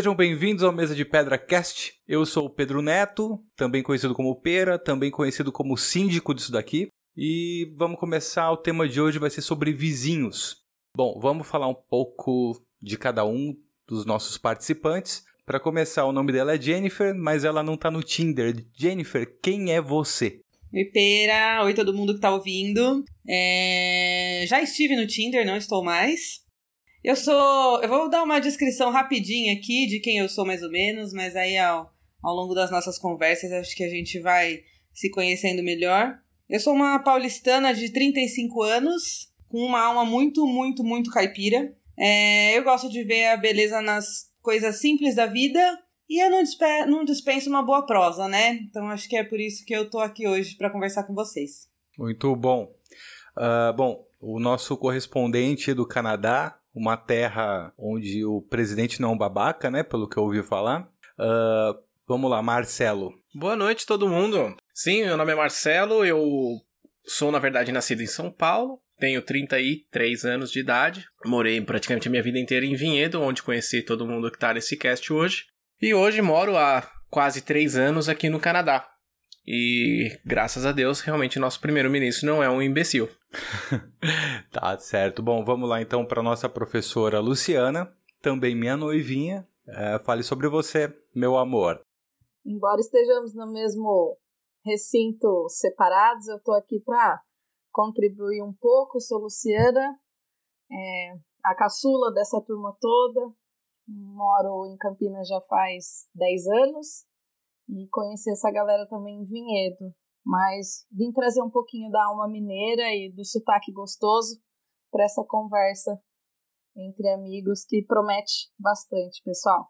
Sejam bem-vindos ao Mesa de Pedra Cast. Eu sou o Pedro Neto, também conhecido como Pera, também conhecido como síndico disso daqui. E vamos começar. O tema de hoje vai ser sobre vizinhos. Bom, vamos falar um pouco de cada um dos nossos participantes. Para começar, o nome dela é Jennifer, mas ela não tá no Tinder. Jennifer, quem é você? Oi, Pera. Oi, todo mundo que tá ouvindo. É... Já estive no Tinder, não estou mais. Eu sou. Eu vou dar uma descrição rapidinha aqui de quem eu sou, mais ou menos, mas aí ao, ao longo das nossas conversas acho que a gente vai se conhecendo melhor. Eu sou uma paulistana de 35 anos, com uma alma muito, muito, muito caipira. É... eu gosto de ver a beleza nas coisas simples da vida e eu não, não dispenso uma boa prosa, né? Então acho que é por isso que eu tô aqui hoje para conversar com vocês. Muito bom. Uh, bom, o nosso correspondente do Canadá, uma terra onde o presidente não é um babaca, né? Pelo que eu ouvi falar. Uh, vamos lá, Marcelo. Boa noite, todo mundo. Sim, meu nome é Marcelo, eu sou, na verdade, nascido em São Paulo. Tenho 33 anos de idade. Morei praticamente a minha vida inteira em Vinhedo, onde conheci todo mundo que está nesse cast hoje. E hoje moro há quase três anos aqui no Canadá. E graças a Deus, realmente nosso primeiro-ministro não é um imbecil. tá certo. Bom, vamos lá então para nossa professora Luciana, também minha noivinha. É, fale sobre você, meu amor. Embora estejamos no mesmo recinto separados, eu estou aqui para contribuir um pouco. Sou Luciana, é, a caçula dessa turma toda, moro em Campinas já faz 10 anos e conheci essa galera também em Vinhedo. Mas vim trazer um pouquinho da alma mineira e do sotaque gostoso para essa conversa entre amigos que promete bastante, pessoal.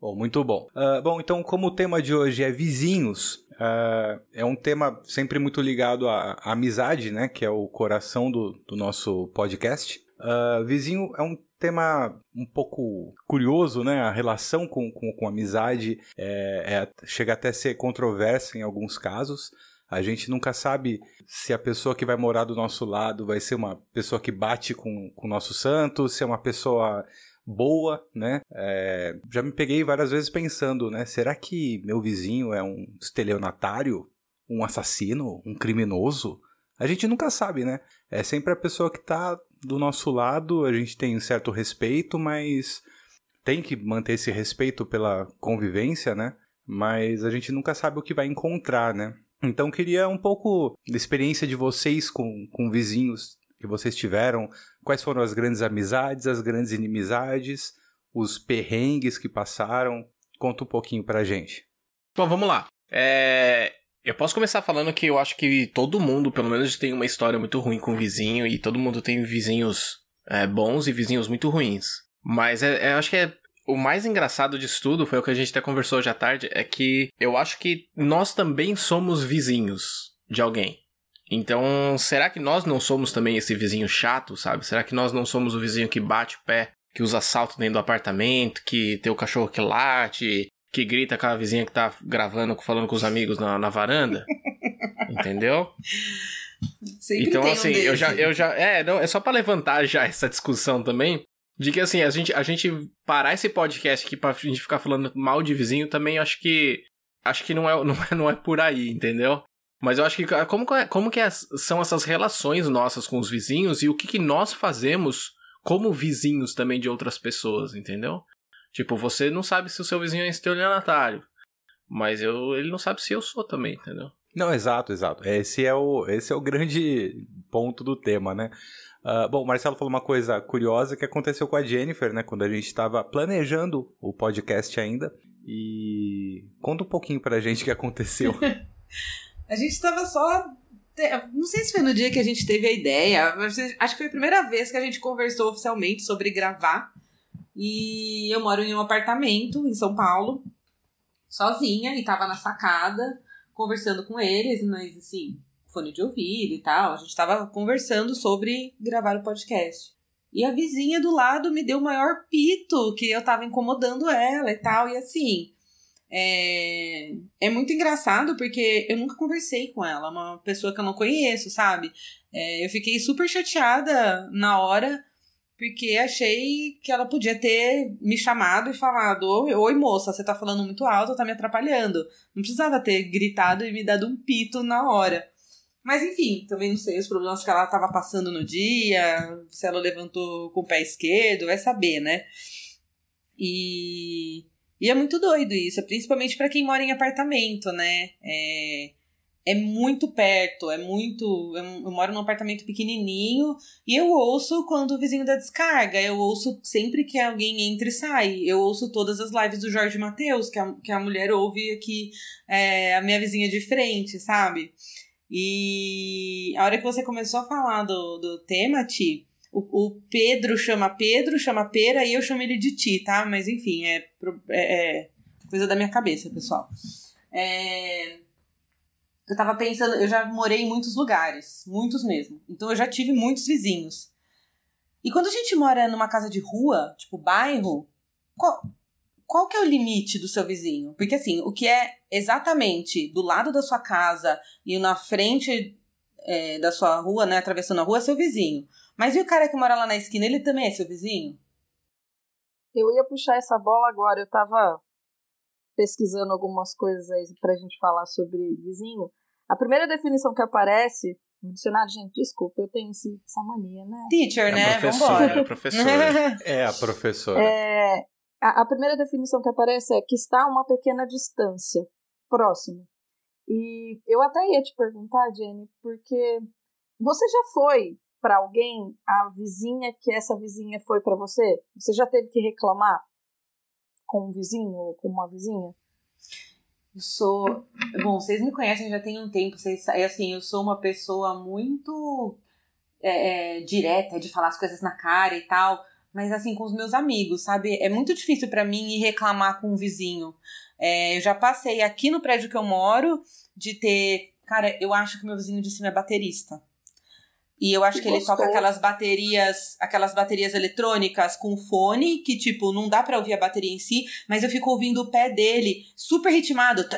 Bom, muito bom. Uh, bom, então, como o tema de hoje é vizinhos, uh, é um tema sempre muito ligado à, à, amizade, né? Que é o coração do, do nosso podcast. Uh, vizinho é um tema um pouco curioso, né? A relação com, com, com amizade é, é, chega até a ser controversa em alguns casos. A gente nunca sabe se a pessoa que vai morar do nosso lado vai ser uma pessoa que bate com, com o nosso santo, se é uma pessoa boa, né? É, já me peguei várias vezes pensando, né? Será que meu vizinho é um estelionatário? Um assassino? Um criminoso? A gente nunca sabe, né? É sempre a pessoa que tá do nosso lado, a gente tem um certo respeito, mas tem que manter esse respeito pela convivência, né? Mas a gente nunca sabe o que vai encontrar, né? Então queria um pouco da experiência de vocês com, com vizinhos que vocês tiveram, quais foram as grandes amizades, as grandes inimizades, os perrengues que passaram. Conta um pouquinho pra gente. Bom, vamos lá. É, eu posso começar falando que eu acho que todo mundo, pelo menos, tem uma história muito ruim com o vizinho e todo mundo tem vizinhos é, bons e vizinhos muito ruins. Mas é, é, eu acho que é o mais engraçado disso tudo foi o que a gente até conversou hoje à tarde, é que eu acho que nós também somos vizinhos de alguém. Então, será que nós não somos também esse vizinho chato, sabe? Será que nós não somos o vizinho que bate o pé, que usa salto dentro do apartamento, que tem o cachorro que late, que grita com a vizinha que tá gravando, falando com os amigos na, na varanda. entendeu? Sempre então, assim, um eu já, eu já. É, não, é só para levantar já essa discussão também. De que, assim, a gente, a gente parar esse podcast aqui pra gente ficar falando mal de vizinho também, acho que. Acho que não é, não é, não é por aí, entendeu? Mas eu acho que como, como que é, são essas relações nossas com os vizinhos e o que, que nós fazemos como vizinhos também de outras pessoas, entendeu? Tipo, você não sabe se o seu vizinho é estelionatário. Mas eu, ele não sabe se eu sou também, entendeu? Não, exato, exato. Esse é o, esse é o grande ponto do tema, né? Uh, bom, o Marcelo falou uma coisa curiosa que aconteceu com a Jennifer, né? Quando a gente estava planejando o podcast ainda. E conta um pouquinho pra gente o que aconteceu. a gente estava só. Não sei se foi no dia que a gente teve a ideia. Acho que foi a primeira vez que a gente conversou oficialmente sobre gravar. E eu moro em um apartamento em São Paulo, sozinha, e tava na sacada, conversando com eles, mas assim, fone de ouvido e tal. A gente tava conversando sobre gravar o podcast. E a vizinha do lado me deu o maior pito, que eu tava incomodando ela e tal. E assim, é, é muito engraçado porque eu nunca conversei com ela, uma pessoa que eu não conheço, sabe? É, eu fiquei super chateada na hora porque achei que ela podia ter me chamado e falado: Oi, moça, você tá falando muito alto, tá me atrapalhando. Não precisava ter gritado e me dado um pito na hora. Mas enfim, também não sei os problemas que ela estava passando no dia, se ela levantou com o pé esquerdo, vai saber, né? E, e é muito doido isso, principalmente para quem mora em apartamento, né? É, é muito perto, é muito. Eu, moro num apartamento pequenininho e eu ouço quando o vizinho dá descarga. Eu ouço sempre que alguém entra e sai. Eu ouço todas as lives do Jorge Matheus, que a, que a mulher ouve aqui, é, a minha vizinha de frente, sabe? E a hora que você começou a falar do, do tema, Ti, o, o Pedro chama Pedro, chama Pera e eu chamo ele de Ti, tá? Mas enfim, é, é, é coisa da minha cabeça, pessoal. É eu tava pensando, eu já morei em muitos lugares, muitos mesmo. Então eu já tive muitos vizinhos. E quando a gente mora numa casa de rua, tipo bairro, qual, qual que é o limite do seu vizinho? Porque assim, o que é exatamente do lado da sua casa e na frente é, da sua rua, né, atravessando a rua, é seu vizinho. Mas e o cara que mora lá na esquina, ele também é seu vizinho? Eu ia puxar essa bola agora, eu tava pesquisando algumas coisas aí pra gente falar sobre vizinho. A primeira definição que aparece no dicionário, gente, desculpa, eu tenho esse, essa mania, né? Teacher, é né? Professora, é professora. é a professora. É, a, a primeira definição que aparece é que está a uma pequena distância, próximo. E eu até ia te perguntar, Jenny, porque você já foi para alguém, a vizinha que essa vizinha foi para você? Você já teve que reclamar com um vizinho ou com uma vizinha? Eu sou. Bom, vocês me conhecem já tem um tempo. Vocês, é assim, eu sou uma pessoa muito é, é, direta, de falar as coisas na cara e tal. Mas assim, com os meus amigos, sabe? É muito difícil para mim ir reclamar com um vizinho. É, eu já passei aqui no prédio que eu moro de ter. Cara, eu acho que meu vizinho de cima é baterista. E eu acho que, que ele toca aquelas baterias, aquelas baterias eletrônicas com fone, que tipo, não dá para ouvir a bateria em si, mas eu fico ouvindo o pé dele super ritmado.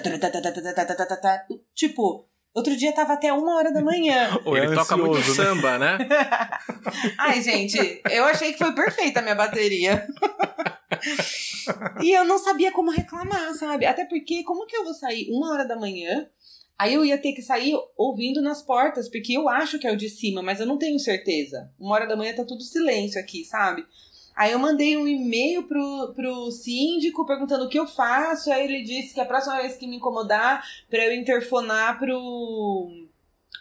Tipo, outro dia tava até uma hora da manhã. ele é toca muito né? samba, né? Ai, gente, eu achei que foi perfeita a minha bateria. e eu não sabia como reclamar, sabe? Até porque, como que eu vou sair uma hora da manhã Aí eu ia ter que sair ouvindo nas portas, porque eu acho que é o de cima, mas eu não tenho certeza. Uma hora da manhã tá tudo silêncio aqui, sabe? Aí eu mandei um e-mail pro, pro síndico perguntando o que eu faço. Aí ele disse que a próxima vez que me incomodar, para eu interfonar pro,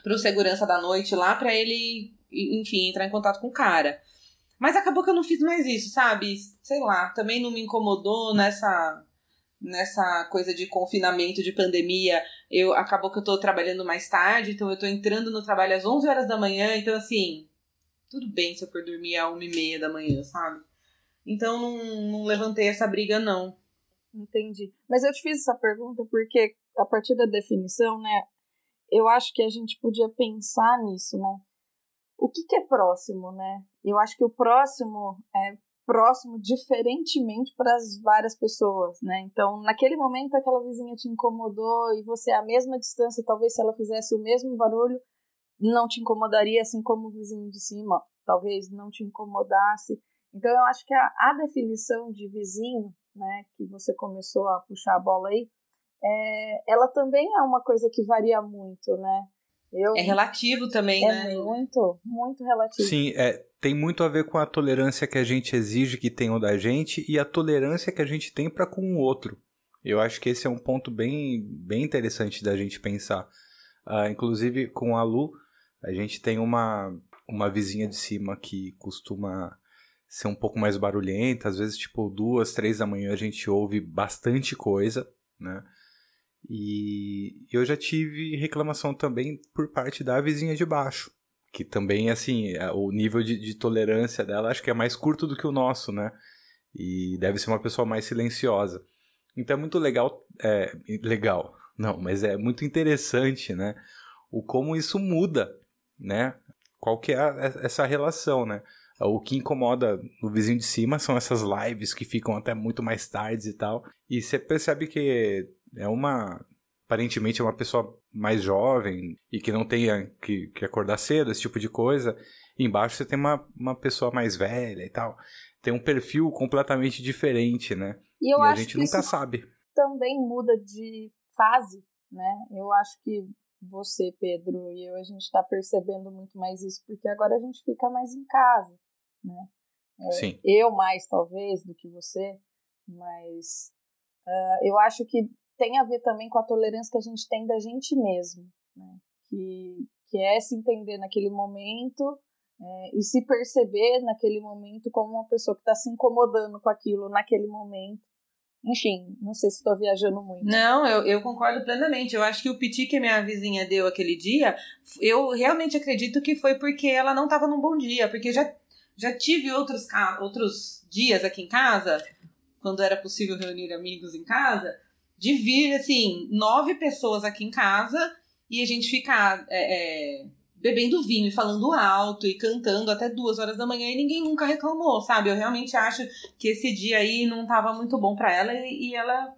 pro segurança da noite lá, para ele, enfim, entrar em contato com o cara. Mas acabou que eu não fiz mais isso, sabe? Sei lá, também não me incomodou nessa nessa coisa de confinamento, de pandemia, eu acabou que eu tô trabalhando mais tarde, então eu tô entrando no trabalho às 11 horas da manhã, então assim, tudo bem se eu for dormir às 1 e meia da manhã, sabe? Então não, não levantei essa briga, não. Entendi. Mas eu te fiz essa pergunta porque, a partir da definição, né, eu acho que a gente podia pensar nisso, né? O que, que é próximo, né? Eu acho que o próximo é próximo diferentemente para as várias pessoas, né? Então, naquele momento aquela vizinha te incomodou e você a mesma distância, talvez se ela fizesse o mesmo barulho, não te incomodaria assim como o vizinho de cima, talvez não te incomodasse. Então, eu acho que a, a definição de vizinho, né, que você começou a puxar a bola aí, é, ela também é uma coisa que varia muito, né? Eu, é relativo também, é né? É muito, muito relativo. Sim, é, tem muito a ver com a tolerância que a gente exige que tenham da gente e a tolerância que a gente tem para com o outro. Eu acho que esse é um ponto bem, bem interessante da gente pensar. Uh, inclusive, com a Lu, a gente tem uma, uma vizinha de cima que costuma ser um pouco mais barulhenta. Às vezes, tipo, duas, três da manhã a gente ouve bastante coisa, né? E eu já tive reclamação também por parte da vizinha de baixo. Que também, assim, é, o nível de, de tolerância dela acho que é mais curto do que o nosso, né? E deve ser uma pessoa mais silenciosa. Então é muito legal. É, legal, não, mas é muito interessante, né? O como isso muda, né? Qual que é a, essa relação, né? O que incomoda no vizinho de cima são essas lives que ficam até muito mais tarde e tal. E você percebe que é uma aparentemente é uma pessoa mais jovem e que não tenha que, que acordar cedo, esse tipo de coisa. E embaixo você tem uma, uma pessoa mais velha e tal. Tem um perfil completamente diferente, né? E, eu e a acho gente que nunca isso sabe. também muda de fase, né? Eu acho que você, Pedro, e eu, a gente está percebendo muito mais isso, porque agora a gente fica mais em casa, né? É, Sim. Eu mais, talvez, do que você, mas uh, eu acho que tem a ver também com a tolerância que a gente tem da gente mesmo, né? Que, que é se entender naquele momento é, e se perceber naquele momento como uma pessoa que está se incomodando com aquilo naquele momento. Enfim, não sei se estou viajando muito. Não, eu, eu concordo plenamente. Eu acho que o piti que minha vizinha deu aquele dia, eu realmente acredito que foi porque ela não estava num bom dia. Porque já, já tive outros, outros dias aqui em casa, quando era possível reunir amigos em casa, de vir, assim, nove pessoas aqui em casa e a gente ficar é, é, bebendo vinho e falando alto e cantando até duas horas da manhã e ninguém nunca reclamou, sabe? Eu realmente acho que esse dia aí não tava muito bom para ela e, e, ela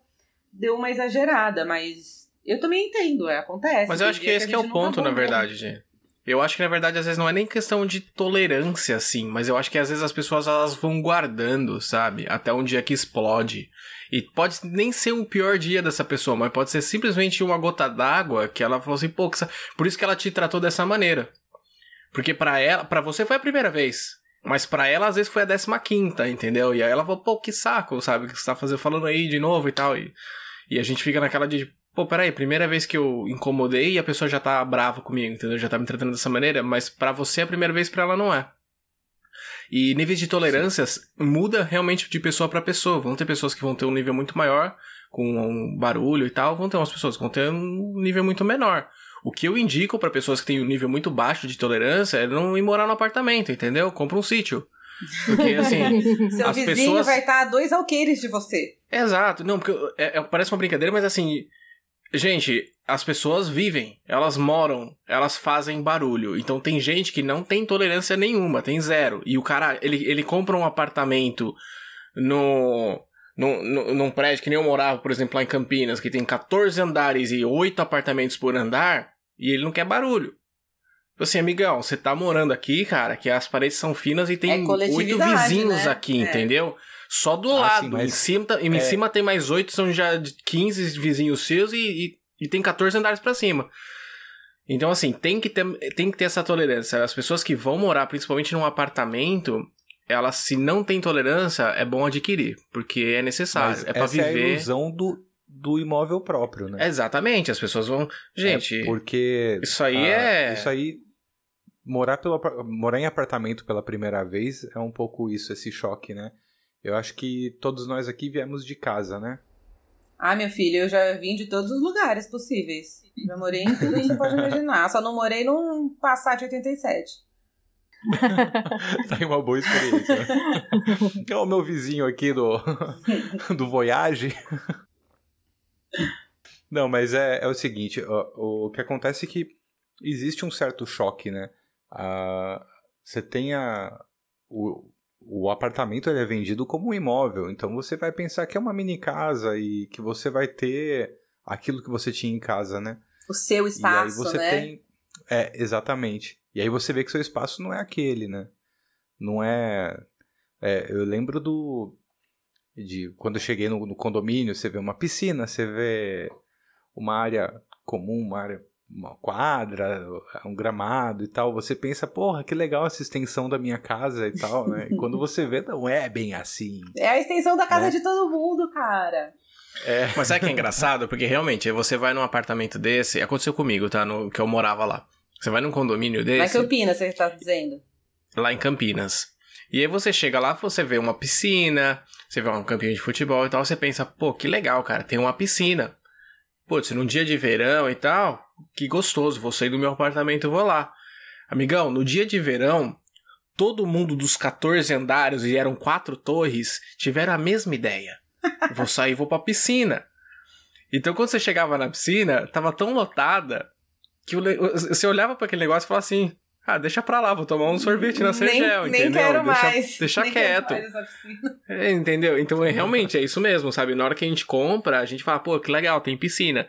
deu uma exagerada, mas eu também entendo, é, acontece. Mas eu acho que esse que, é o ponto, tá na verdade, gente. Eu acho que na verdade às vezes não é nem questão de tolerância assim, mas eu acho que às vezes as pessoas elas vão guardando, sabe? Até um dia que explode. E pode nem ser o pior dia dessa pessoa, mas pode ser simplesmente uma gota d'água que ela falou assim, pô, por isso que ela te tratou dessa maneira. Porque para ela, para você foi a primeira vez, mas para ela às vezes foi a décima quinta, entendeu? E aí ela falou, pô, que saco, sabe? O que você tá fazendo, falando aí de novo e tal. E, e a gente fica naquela de, pô, peraí, primeira vez que eu incomodei e a pessoa já tá brava comigo, entendeu? Já tá me tratando dessa maneira, mas para você é a primeira vez, para ela não é. E níveis de tolerâncias Sim. muda realmente de pessoa para pessoa. Vão ter pessoas que vão ter um nível muito maior, com um barulho e tal, vão ter umas pessoas que vão ter um nível muito menor. O que eu indico para pessoas que têm um nível muito baixo de tolerância é não ir morar no apartamento, entendeu? Compra um sítio. Porque, assim. Seu as vizinho pessoas... vai estar a dois alqueires de você. Exato. Não, porque é, é, parece uma brincadeira, mas assim. Gente, as pessoas vivem, elas moram, elas fazem barulho. Então tem gente que não tem tolerância nenhuma, tem zero. E o cara, ele, ele compra um apartamento no, no, no, num prédio que nem eu morava, por exemplo, lá em Campinas, que tem 14 andares e 8 apartamentos por andar, e ele não quer barulho. Tipo assim, amigão, você tá morando aqui, cara, que as paredes são finas e tem É oito vizinhos né? aqui, É. entendeu? Só do Ah, lado. sim, mas- em cima, tá- em é. cima tem mais oito, são já de 15 vizinhos seus e, e, e tem 14 andares pra cima. Então, assim, tem que, ter, tem que ter essa tolerância. As pessoas que vão morar, principalmente num apartamento, elas, se não tem tolerância, é bom adquirir, porque é necessário. Mas é pra essa é a viver. ilusão do, do imóvel próprio, né? Exatamente, as pessoas vão. Gente, É porque isso aí ah, é. Isso aí. Morar, pelo, morar em apartamento pela primeira vez é um pouco isso, esse choque, né? Eu acho que todos nós aqui viemos de casa, né? Ah, meu filho, eu já vim de todos os lugares possíveis. Já morei em tudo que você pode imaginar. Só não morei num Passat 87. tá aí uma boa experiência. Né? É o meu vizinho aqui do, do Voyage. Não, mas é, é o seguinte, ó, o, que acontece é que existe um certo choque, né? Ah, você tem a, o, o apartamento ele é vendido como um imóvel, então você vai pensar que é uma mini casa e que você vai ter aquilo que você tinha em casa, né? O seu espaço, e aí você né? tem. É, exatamente. E aí você vê que seu espaço não é aquele, né? Não é. é, eu lembro do. De quando eu cheguei no, no condomínio, você vê uma piscina, você vê uma área comum, uma área. Uma quadra, um gramado e tal. Você pensa, porra, que legal essa extensão da minha casa e tal, né? E quando você vê, não é bem assim. É a extensão da casa Né? de todo mundo, cara. É. Mas sabe o que é engraçado? Porque realmente, você vai num apartamento desse, aconteceu comigo, tá? No, que eu morava lá. Você vai num condomínio desse, Campinas, você tá dizendo. lá em Campinas. E aí você chega lá, você vê uma piscina, você vê um campinho de futebol e tal, você pensa, pô, que legal, cara, tem uma piscina. Putz, num dia de verão e tal, que gostoso, vou sair do meu apartamento e vou lá. Amigão, no dia de verão, todo mundo dos 14 andares, e eram quatro torres, tiveram a mesma ideia. Vou sair e vou pra piscina. Então quando você chegava na piscina, tava tão lotada que você olhava para aquele negócio e falava assim: ah, deixa pra lá, vou tomar um sorvete na Sergel, entendeu? nem quero deixa, mais. Deixa nem quieto. É, entendeu? Então, é, realmente, é isso mesmo, sabe? Na hora que a gente compra, a gente fala, pô, que legal, tem piscina.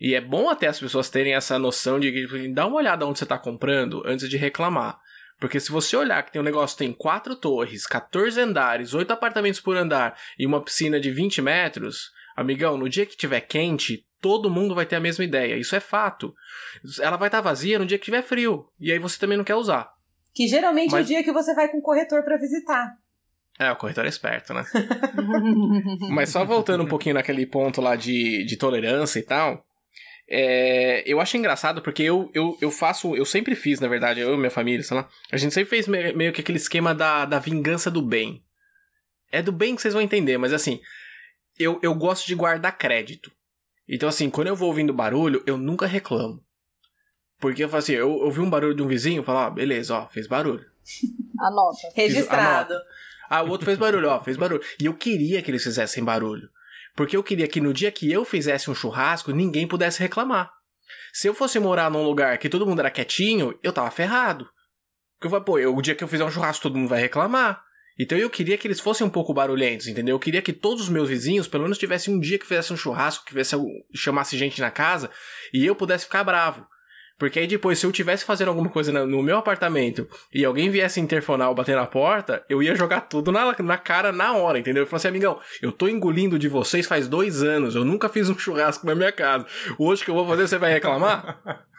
E é bom até as pessoas terem essa noção de tipo, dar uma olhada onde você está comprando antes de reclamar. Porque se você olhar que tem um negócio que tem quatro torres, 14 andares, 8 apartamentos por andar e uma piscina de 20 metros, amigão, no dia que tiver quente, todo mundo vai ter a mesma ideia. Isso é fato. Ela vai estar vazia no dia que tiver frio. E aí você também não quer usar. Que geralmente Mas... é o dia que você vai com o corretor para visitar. É, o corretor é esperto, né? Mas só voltando um pouquinho naquele ponto lá de, de tolerância e tal. É, eu acho engraçado porque eu, eu, eu faço, eu sempre fiz, na verdade, eu e minha família, sei lá, a gente sempre fez meio, meio que aquele esquema da, da vingança do bem. É do bem que vocês vão entender, mas assim, eu, eu gosto de guardar crédito. Então, assim, quando eu vou ouvindo barulho, eu nunca reclamo. Porque eu falo assim, eu ouvi um barulho de um vizinho, eu falo, ó, beleza, ó, fez barulho. Anota. Registrado. Anota. Ah, o outro fez barulho, ó, fez barulho. E eu queria que eles fizessem barulho. Porque eu queria que no dia que eu fizesse um churrasco, ninguém pudesse reclamar. Se eu fosse morar num lugar que todo mundo era quietinho, eu tava ferrado. Porque eu falei, pô, eu, o dia que eu fizer um churrasco, todo mundo vai reclamar. Então eu queria que eles fossem um pouco barulhentos, entendeu? Eu queria que todos os meus vizinhos, pelo menos, tivessem um dia que fizesse um churrasco, que fizesse, chamasse gente na casa, e eu pudesse ficar bravo. Porque aí depois, se eu tivesse fazendo alguma coisa no meu apartamento e alguém viesse interfonar ou bater na porta, eu ia jogar tudo na, na cara na hora, entendeu? Eu falei assim, amigão, eu tô engolindo de vocês faz dois anos, eu nunca fiz um churrasco na minha casa. Hoje que eu vou fazer, você vai reclamar?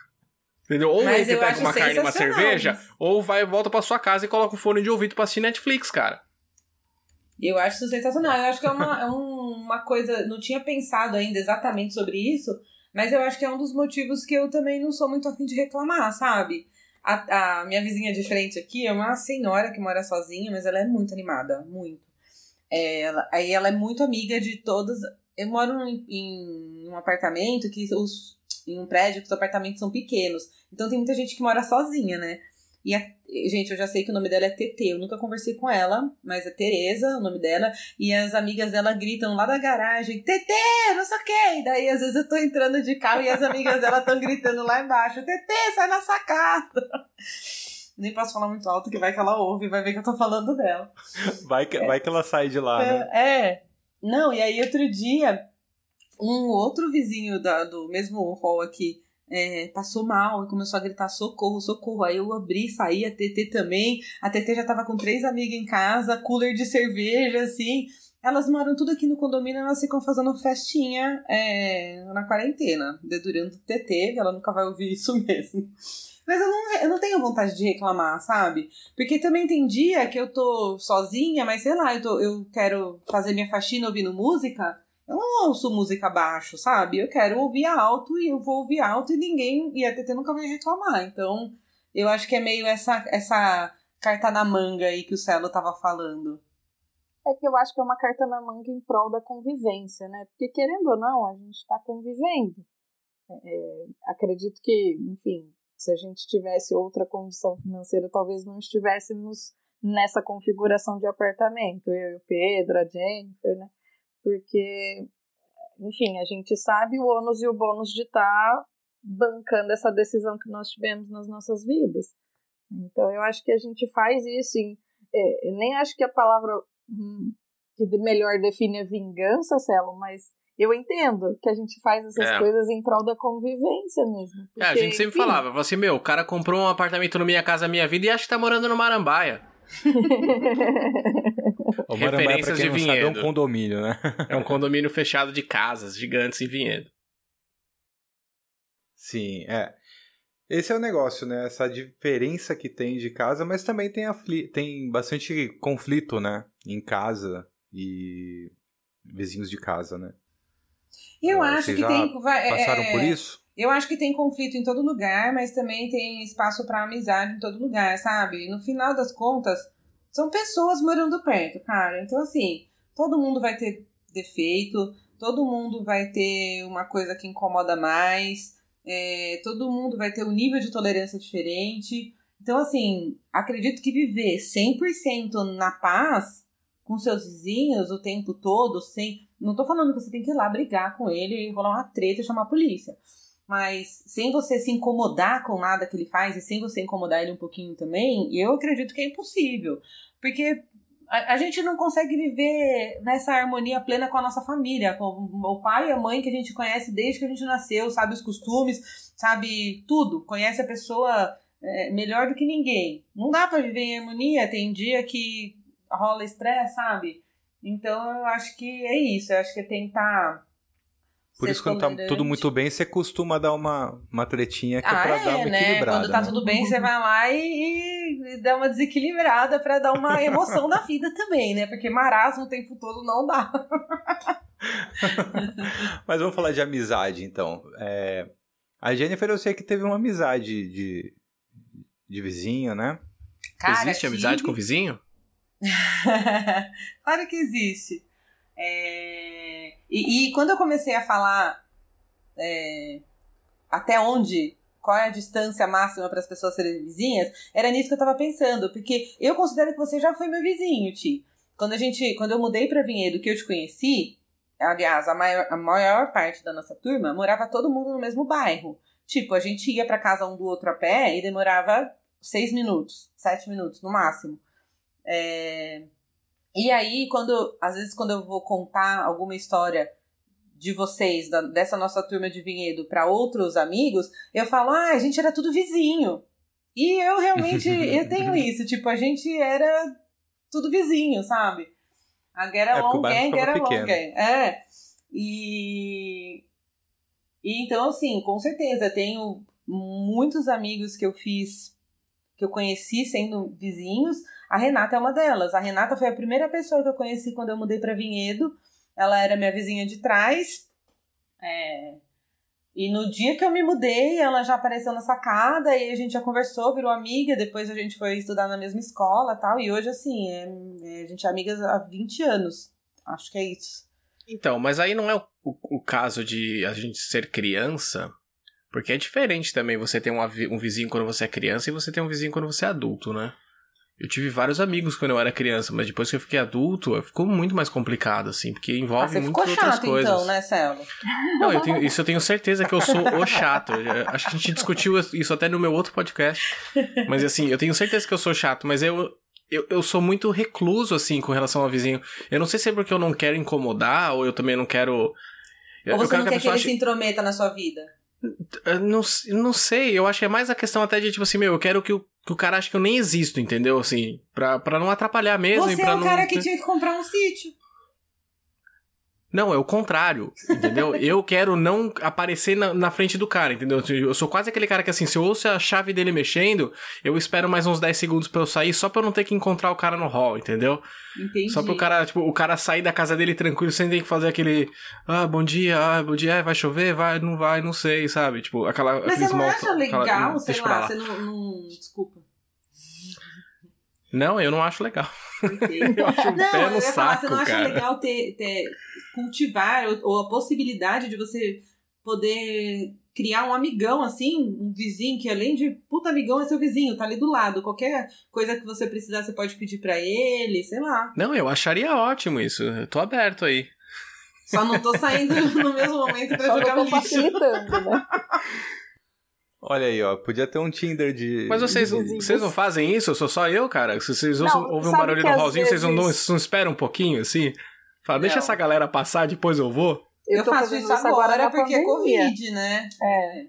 Entendeu? Ou Mas ele pega uma carne e uma cerveja, ou vai volta pra sua casa e coloca o fone de ouvido pra assistir Netflix, cara. Eu acho isso sensacional. Eu acho que é uma, é uma coisa. Não tinha pensado ainda exatamente sobre isso, mas eu acho que é um dos motivos que eu também não sou muito afim de reclamar, sabe? A, a minha vizinha de frente aqui é uma senhora que mora sozinha, mas ela é muito animada, muito. É, ela, aí ela é muito amiga de todas. Eu moro em, em um apartamento que os. em um prédio que os apartamentos são pequenos. Então tem muita gente que mora sozinha, né? E a, gente, eu já sei que o nome dela é TT. Eu nunca conversei com ela, mas é Tereza, o nome dela. E as amigas dela gritam lá da garagem: TT, não sei o quê. E daí, às vezes, eu tô entrando de carro e as amigas dela estão gritando lá embaixo: TT, sai na sacada. Nem posso falar muito alto, que vai que ela ouve e vai ver que eu tô falando dela. Vai que, é. vai que ela sai de lá, é, né? É. Não, e aí outro dia, um outro vizinho da, do mesmo hall aqui é, passou mal e começou a gritar socorro, socorro. Aí eu abri, saí, a TT também. A TT já tava com três amigas em casa, cooler de cerveja, assim. Elas moram tudo aqui no condomínio, elas ficam fazendo festinha é, na quarentena, dedurando TT, ela nunca vai ouvir isso mesmo. Mas eu não, eu não tenho vontade de reclamar, sabe? Porque também tem dia que eu tô sozinha, mas sei lá, eu, tô, eu quero fazer minha faxina ouvindo música. Eu não ouço música baixo, sabe? Eu quero ouvir alto e eu vou ouvir alto e ninguém. E a TT nunca vai reclamar. Então, eu acho que é meio essa, essa carta na manga aí que o Celo tava falando. É que eu acho que é uma carta na manga em prol da convivência, né? Porque querendo ou não, a gente está convivendo. É, é, acredito que, enfim, se a gente tivesse outra condição financeira, talvez não estivéssemos nessa configuração de apartamento. Eu e o Pedro, a Jennifer, né? porque, enfim, a gente sabe o ônus e o bônus de estar tá bancando essa decisão que nós tivemos nas nossas vidas. Então, eu acho que a gente faz isso. Em, é, nem acho que a palavra que melhor define a vingança, Celo, mas eu entendo que a gente faz essas é. coisas em prol da convivência mesmo. Porque, é, a gente sempre enfim, falava, assim, meu, o cara comprou um apartamento no Minha Casa Minha Vida e acha que tá morando no Marambaia. O Referências de Vinhedo. Sabe, é um condomínio, né? é um condomínio fechado de casas gigantes em Vinhedo. Sim, é. Esse é o negócio, né? Essa diferença que tem de casa, mas também tem, afli... tem bastante conflito, né? Em casa e vizinhos de casa, né? Eu acho que tem. Passaram é... por isso? Eu acho que tem conflito em todo lugar, mas também tem espaço para amizade em todo lugar, sabe? No final das contas, são pessoas morando perto, cara. Então, assim, todo mundo vai ter defeito, todo mundo vai ter uma coisa que incomoda mais, é, todo mundo vai ter um nível de tolerância diferente. Então, assim, acredito que viver 100% na paz com seus vizinhos o tempo todo, sem. Não tô falando que você tem que ir lá brigar com ele, rolar uma treta e chamar a polícia mas sem você se incomodar com nada que ele faz e sem você incomodar ele um pouquinho também, eu acredito que é impossível. Porque a, a, gente não consegue viver nessa harmonia plena com a nossa família, com o pai e a mãe que a gente conhece desde que a gente nasceu, sabe os costumes, sabe tudo, conhece a pessoa é, melhor do que ninguém. Não dá para viver em harmonia, tem dia que rola estresse, sabe? Então eu acho que é isso, eu acho que é tentar por isso, quando tá tudo muito bem, você costuma dar uma, uma tretinha que ah, é pra é, dar uma né? equilibrada. Quando tá né? tudo bem, você vai lá e, e dá uma desequilibrada pra dar uma emoção da vida também, né? Porque marasmo o tempo todo não dá. Mas vamos falar de amizade, então. É, a Jennifer, eu sei que teve uma amizade de, de vizinho, né? Cara, existe tive... amizade com vizinho? claro que existe. É... E, e, quando eu comecei a falar é, até onde, qual é a distância máxima para as pessoas serem vizinhas, era nisso que eu estava pensando, porque eu considero que você já foi meu vizinho, Ti. Quando a gente, quando eu mudei para Vinhedo, que eu te conheci, aliás, a maior, a maior parte da nossa turma morava todo mundo no mesmo bairro. Tipo, a gente ia para casa um do outro a pé e demorava seis minutos, sete minutos no máximo. É... E aí, quando às vezes quando eu vou contar alguma história de vocês, da, dessa nossa turma de vinhedo, para outros amigos, eu falo, ah, a gente era tudo vizinho. E eu realmente eu tenho isso, tipo, a gente era tudo vizinho, sabe? A get é, along gang, get along gang. É. E... e então, assim, com certeza, tenho muitos amigos que eu fiz, que eu conheci sendo vizinhos, a Renata é uma delas. A Renata foi a primeira pessoa que eu conheci quando eu mudei para Vinhedo. Ela era minha vizinha de trás. É... E no dia que eu me mudei, ela já apareceu na sacada e a gente já conversou, virou amiga. Depois a gente foi estudar na mesma escola tal. E hoje, assim, é... É... a gente é amiga há 20 anos. Acho que é isso. Então, mas aí não é o, o, o caso de a gente ser criança. Porque é diferente também você ter um, um vizinho quando você é criança e você ter um vizinho quando você é adulto, né? Eu tive vários amigos quando eu era criança, mas depois que eu fiquei adulto, ficou muito mais complicado, assim, porque envolve ah, muitas outras chato, coisas. então, né, Celo? Não, eu tenho, isso eu tenho certeza que eu sou o chato. Acho que a gente discutiu isso até no meu outro podcast. Mas assim, eu tenho certeza que eu sou chato, mas eu, eu, eu sou muito recluso, assim, com relação ao vizinho. Eu não sei se é porque eu não quero incomodar, ou eu também não quero. Eu, ou você não quer que, que ele ache... se intrometa na sua vida? Não, não sei, eu acho que é mais a questão até de, tipo assim, meu, eu quero que o que o cara acha que eu nem existo, entendeu? Assim, pra, pra não atrapalhar mesmo. Você e pra é o não... cara que tinha que comprar um sítio. Não, é o contrário, entendeu? eu quero não aparecer na, na, frente do cara, entendeu? Eu sou quase aquele cara que, assim, se eu ouço a chave dele mexendo, eu espero mais uns 10 segundos pra eu sair, só pra eu não ter que encontrar o cara no hall, entendeu? Entendi. Só pro cara, tipo, o cara sair da casa dele tranquilo, sem ter que fazer aquele, ah, bom dia, ah, bom dia, vai chover, vai, não vai, não sei, sabe? Tipo, aquela... Mas você não acha legal, aquela, sei lá, lá, você não, não... Desculpa. Não, eu não acho legal. Eu acho um não, pé no eu saco, falar, você não cara. acha legal ter, ter cultivar ou, ou, a possibilidade de você poder criar um amigão assim, um vizinho que além de puta amigão é seu vizinho, tá ali do lado. Qualquer coisa que você precisar, você pode pedir para ele, sei lá. Não, eu acharia ótimo isso. Eu tô aberto aí. Só não tô saindo no mesmo momento pra Só jogar lixo. Facilitando, né? Olha aí, ó, podia ter um Tinder de. Mas vocês, de vocês não fazem isso? Eu sou só eu, cara? Se vocês não, ouvem um barulho no hallzinho, vezes... vocês não, não, esperam um pouquinho assim? Fala, deixa essa galera passar, depois eu vou. Eu, eu faço isso agora, agora porque é Covid, né? É.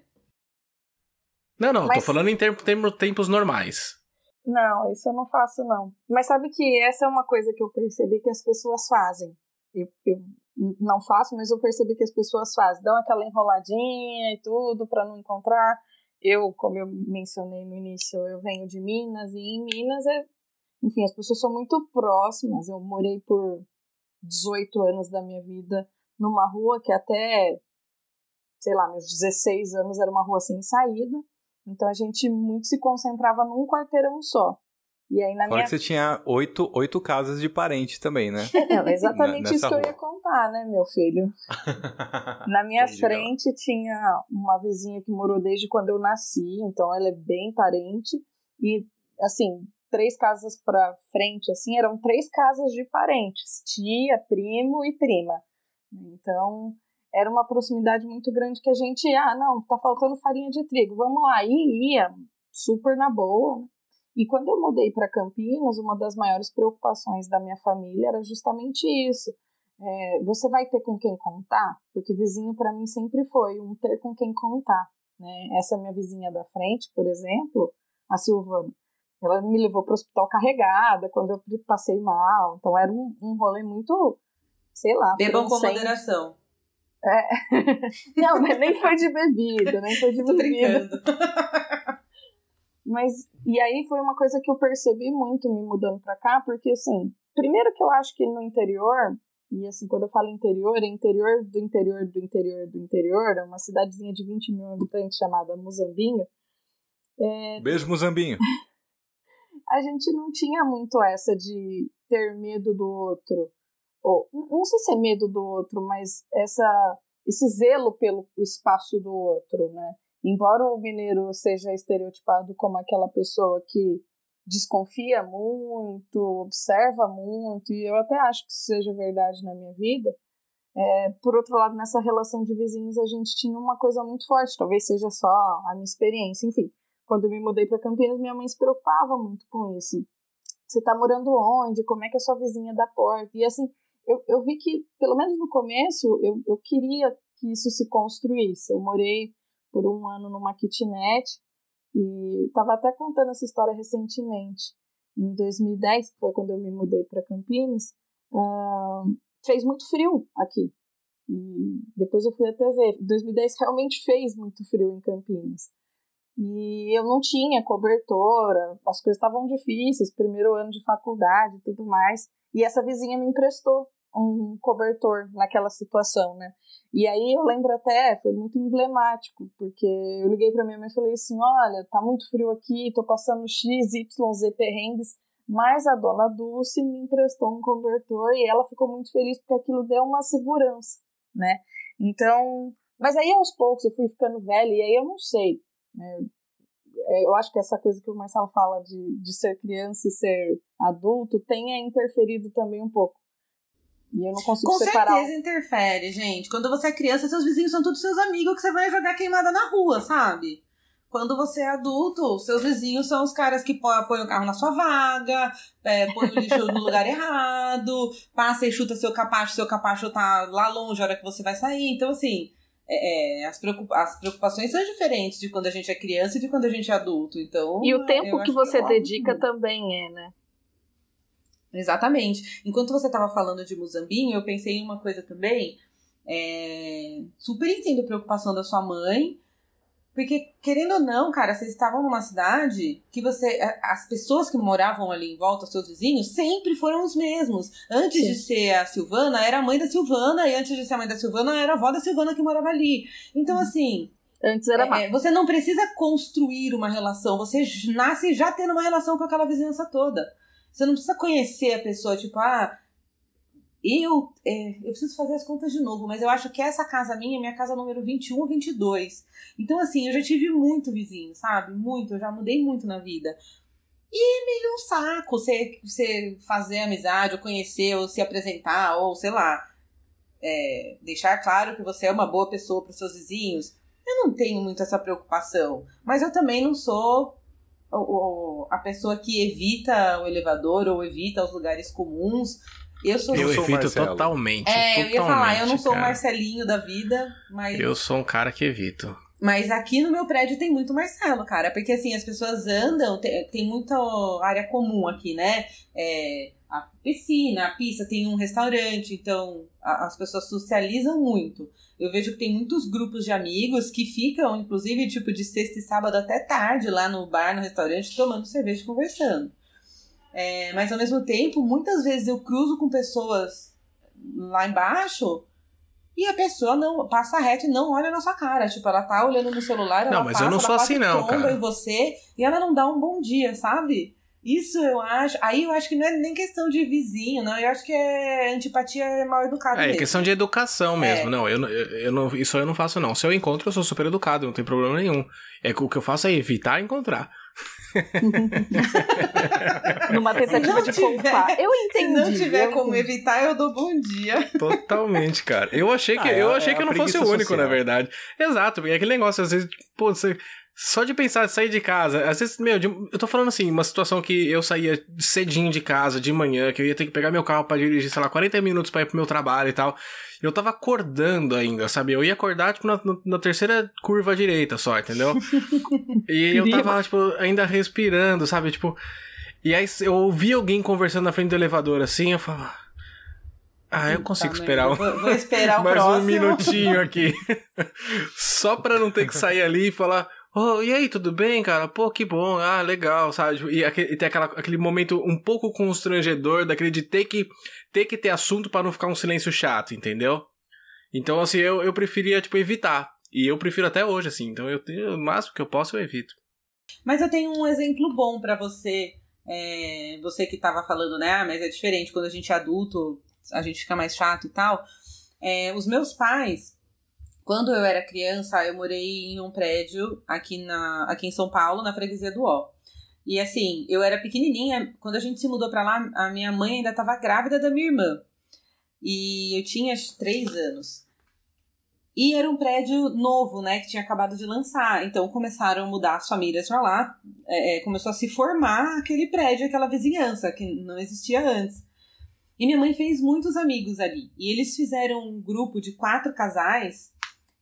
Não, não, Mas... tô falando em termos, termos, tempos normais. Não, isso eu não faço, não. Mas sabe que essa é uma coisa que eu percebi que as pessoas fazem. Eu, eu não faço, mas eu percebi que as pessoas fazem. Dão aquela enroladinha e tudo para não encontrar eu, como eu mencionei no início, eu venho de Minas e em Minas é, enfim, as pessoas são muito próximas. Eu morei por 18 anos da minha vida numa rua que até, sei lá, meus 16 anos era uma rua sem saída. Então a gente muito se concentrava num quarteirão só. E aí na Fora minha... que você tinha oito, oito casas de parente também, né? É, exatamente isso que eu ia contar, né, meu filho? na minha frente tinha uma vizinha que morou desde quando eu nasci, então ela é bem parente. E, assim, três casas pra frente, assim, eram três casas de parentes: tia, primo e prima. Então, era uma proximidade muito grande que a gente, ah, não, tá faltando farinha de trigo, vamos lá. E ia super na boa, né? E quando eu mudei para Campinas, uma das maiores preocupações da minha família era justamente isso. É, você vai ter com quem contar? Porque vizinho para mim sempre foi um ter com quem contar. Né? Essa minha vizinha da frente, por exemplo, a Silvana, ela me levou para o hospital carregada quando eu passei mal. Então era um, um rolê muito, sei lá. Bebam com moderação. É. Não, nem foi de bebida, nem foi de Tô bebida. brincando. Mas, e aí foi uma coisa que eu percebi muito me mudando pra cá, porque assim, primeiro que eu acho que no interior, e assim, quando eu falo interior, é interior do interior do interior do interior, é uma cidadezinha de 20 mil habitantes chamada Muzambinho. É... Beijo, Muzambinho. a gente não tinha muito essa de ter medo do outro. Ou, não sei se é medo do outro, mas essa, esse zelo pelo espaço do outro, né? Embora o mineiro seja estereotipado como aquela pessoa que desconfia muito, observa muito, e eu até acho que isso seja verdade na minha vida, é, por outro lado, nessa relação de vizinhos, a gente tinha uma coisa muito forte, talvez seja só a minha experiência, enfim. Quando eu me mudei para Campinas, minha mãe se preocupava muito com isso. Você tá morando onde? Como é que é a sua vizinha da porta? E assim, eu, eu vi que, pelo menos no começo, eu, eu queria que isso se construísse. Eu morei por um ano numa kitnet e estava até contando essa história recentemente. Em 2010, que foi quando eu me mudei para Campinas, uh, fez muito frio aqui. E depois eu fui até ver. 2010 realmente fez muito frio em Campinas. E eu não tinha cobertora, as coisas estavam difíceis, primeiro ano de faculdade e tudo mais. E essa vizinha me emprestou um cobertor naquela situação, né? E aí eu lembro até, foi muito emblemático, porque eu liguei para minha mãe e falei assim: olha, tá muito frio aqui, tô passando X, Y, Z perrengues, mas a dona Dulce me emprestou um cobertor e ela ficou muito feliz porque aquilo deu uma segurança, né? Então, mas aí aos poucos eu fui ficando velha e aí eu não sei, né? É, eu acho que essa coisa que o Marcelo fala de, de ser criança e ser adulto tenha interferido também um pouco. E eu não consigo Com separar. certeza interfere, gente. Quando você é criança, seus vizinhos são todos seus amigos que você vai jogar queimada na rua, sabe? Quando você é adulto, seus vizinhos são os caras que põem o carro na sua vaga, é, põe o lixo no lugar errado, passa e chuta seu capacho, seu capacho tá lá longe a hora que você vai sair. Então, assim, é, é, as, preocupa as preocupações são diferentes de quando a gente é criança e de quando a gente é adulto. Então, e o tempo que você que dedica também é, né? Exatamente. Enquanto você estava falando de Muzambinho, eu pensei em uma coisa também. É... Super entendo a preocupação da sua mãe, porque, querendo ou não, cara, vocês estavam numa cidade que você. As pessoas que moravam ali em volta, seus vizinhos, sempre foram os mesmos. Antes Sim. de ser a Silvana, era a mãe da Silvana, e antes de ser a mãe da Silvana, era a avó da Silvana que morava ali. Então, uhum. assim. Antes era é, Você não precisa construir uma relação, você nasce já tendo uma relação com aquela vizinhança toda. Você não precisa conhecer a pessoa, tipo, ah, eu, é, eu preciso fazer as contas de novo, mas eu acho que essa casa minha é minha casa número 21 ou 22. Então, assim, eu já tive muito vizinho, sabe? Muito, eu já mudei muito na vida. E meio um saco você, você fazer amizade, ou conhecer, ou se apresentar, ou sei lá, é, deixar claro que você é uma boa pessoa para os seus vizinhos. Eu não tenho muito essa preocupação, mas eu também não sou o, a pessoa que evita o elevador ou evita os lugares comuns. Eu sou Eu sou evito Marcelo. totalmente. É, totalmente, eu ia falar, eu não sou cara. o Marcelinho da vida, mas. Eu sou um cara que evito. Mas aqui no meu prédio tem muito Marcelo, cara. Porque assim, as pessoas andam, tem, tem muita área comum aqui, né? É, a piscina, a pista, tem um restaurante, então a, as pessoas socializam muito. Eu vejo que tem muitos grupos de amigos que ficam, inclusive, tipo, de sexta e sábado até tarde lá no bar, no restaurante, tomando cerveja e conversando. É, mas ao mesmo tempo, muitas vezes eu cruzo com pessoas lá embaixo e a pessoa não passa reto e não olha na sua cara. Tipo, ela tá olhando no celular, ela Não, mas passa, eu não sou assim, não, cara. em você e ela não dá um bom dia, sabe? Isso eu acho. Aí eu acho que não é nem questão de vizinho, não. Eu acho que é antipatia mal educada. É, mesmo. questão de educação mesmo. É. Não, eu, eu, eu não, isso eu não faço, não. Se eu encontro, eu sou super educado, não tem problema nenhum. É que o que eu faço é evitar encontrar. Numa tentativa de poupar. Eu entendi. Se não tiver eu como evitar, eu dou bom dia. Totalmente, cara. Eu achei que, Ah, é eu a- achei é que eu não fosse o único, social. na verdade. Exato, porque é aquele negócio, às vezes, pô, você. Só de pensar em sair de casa, às vezes, meu, eu tô falando assim, uma situação que eu saía cedinho de casa, de manhã, que eu ia ter que pegar meu carro para dirigir, sei lá, 40 minutos para ir pro meu trabalho e tal. Eu tava acordando ainda, sabe? Eu ia acordar, tipo, na, na terceira curva direita só, entendeu? e eu tava, tipo, ainda respirando, sabe? Tipo. E aí eu ouvi alguém conversando na frente do elevador assim, eu falava. Ah, eu consigo tá, esperar, um... vou, vou esperar mais próximo. um minutinho aqui. Só pra não ter que sair ali e falar, Oh, e aí, tudo bem, cara? Pô, que bom. Ah, legal, sabe? E, aquele, e aquela, aquele momento um pouco constrangedor daquele de ter que ter, que ter assunto para não ficar um silêncio chato, entendeu? Então, assim, eu, eu preferia, tipo, evitar. E eu prefiro até hoje, assim. Então, eu o máximo que eu posso, eu evito. Mas eu tenho um exemplo bom para você. É, você que tava falando, né? Ah, mas é diferente quando a gente é adulto, a gente fica mais chato e tal. É, os meus pais, quando eu era criança, eu morei em um prédio aqui, na, aqui em São Paulo, na freguesia do Ó. E assim, eu era pequenininha, quando a gente se mudou para lá, a minha mãe ainda estava grávida da minha irmã. E eu tinha três anos. E era um prédio novo, né, que tinha acabado de lançar. Então começaram a mudar as famílias para lá. É, é, começou a se formar aquele prédio, aquela vizinhança que não existia antes. E minha mãe fez muitos amigos ali. E eles fizeram um grupo de quatro casais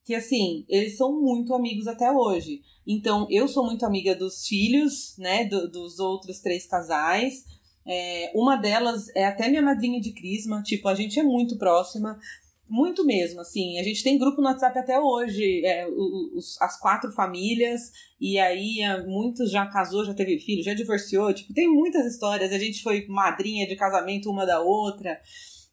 que assim, eles são muito amigos até hoje. Então, eu sou muito amiga dos filhos, né, do, dos outros três casais. É, uma delas é até minha madrinha de crisma, tipo, a gente é muito próxima, muito mesmo, assim. A gente tem grupo no WhatsApp até hoje, é, os, as quatro famílias, e aí é, muitos já casou, já teve filho, já divorciou, tipo, tem muitas histórias. A gente foi madrinha de casamento uma da outra.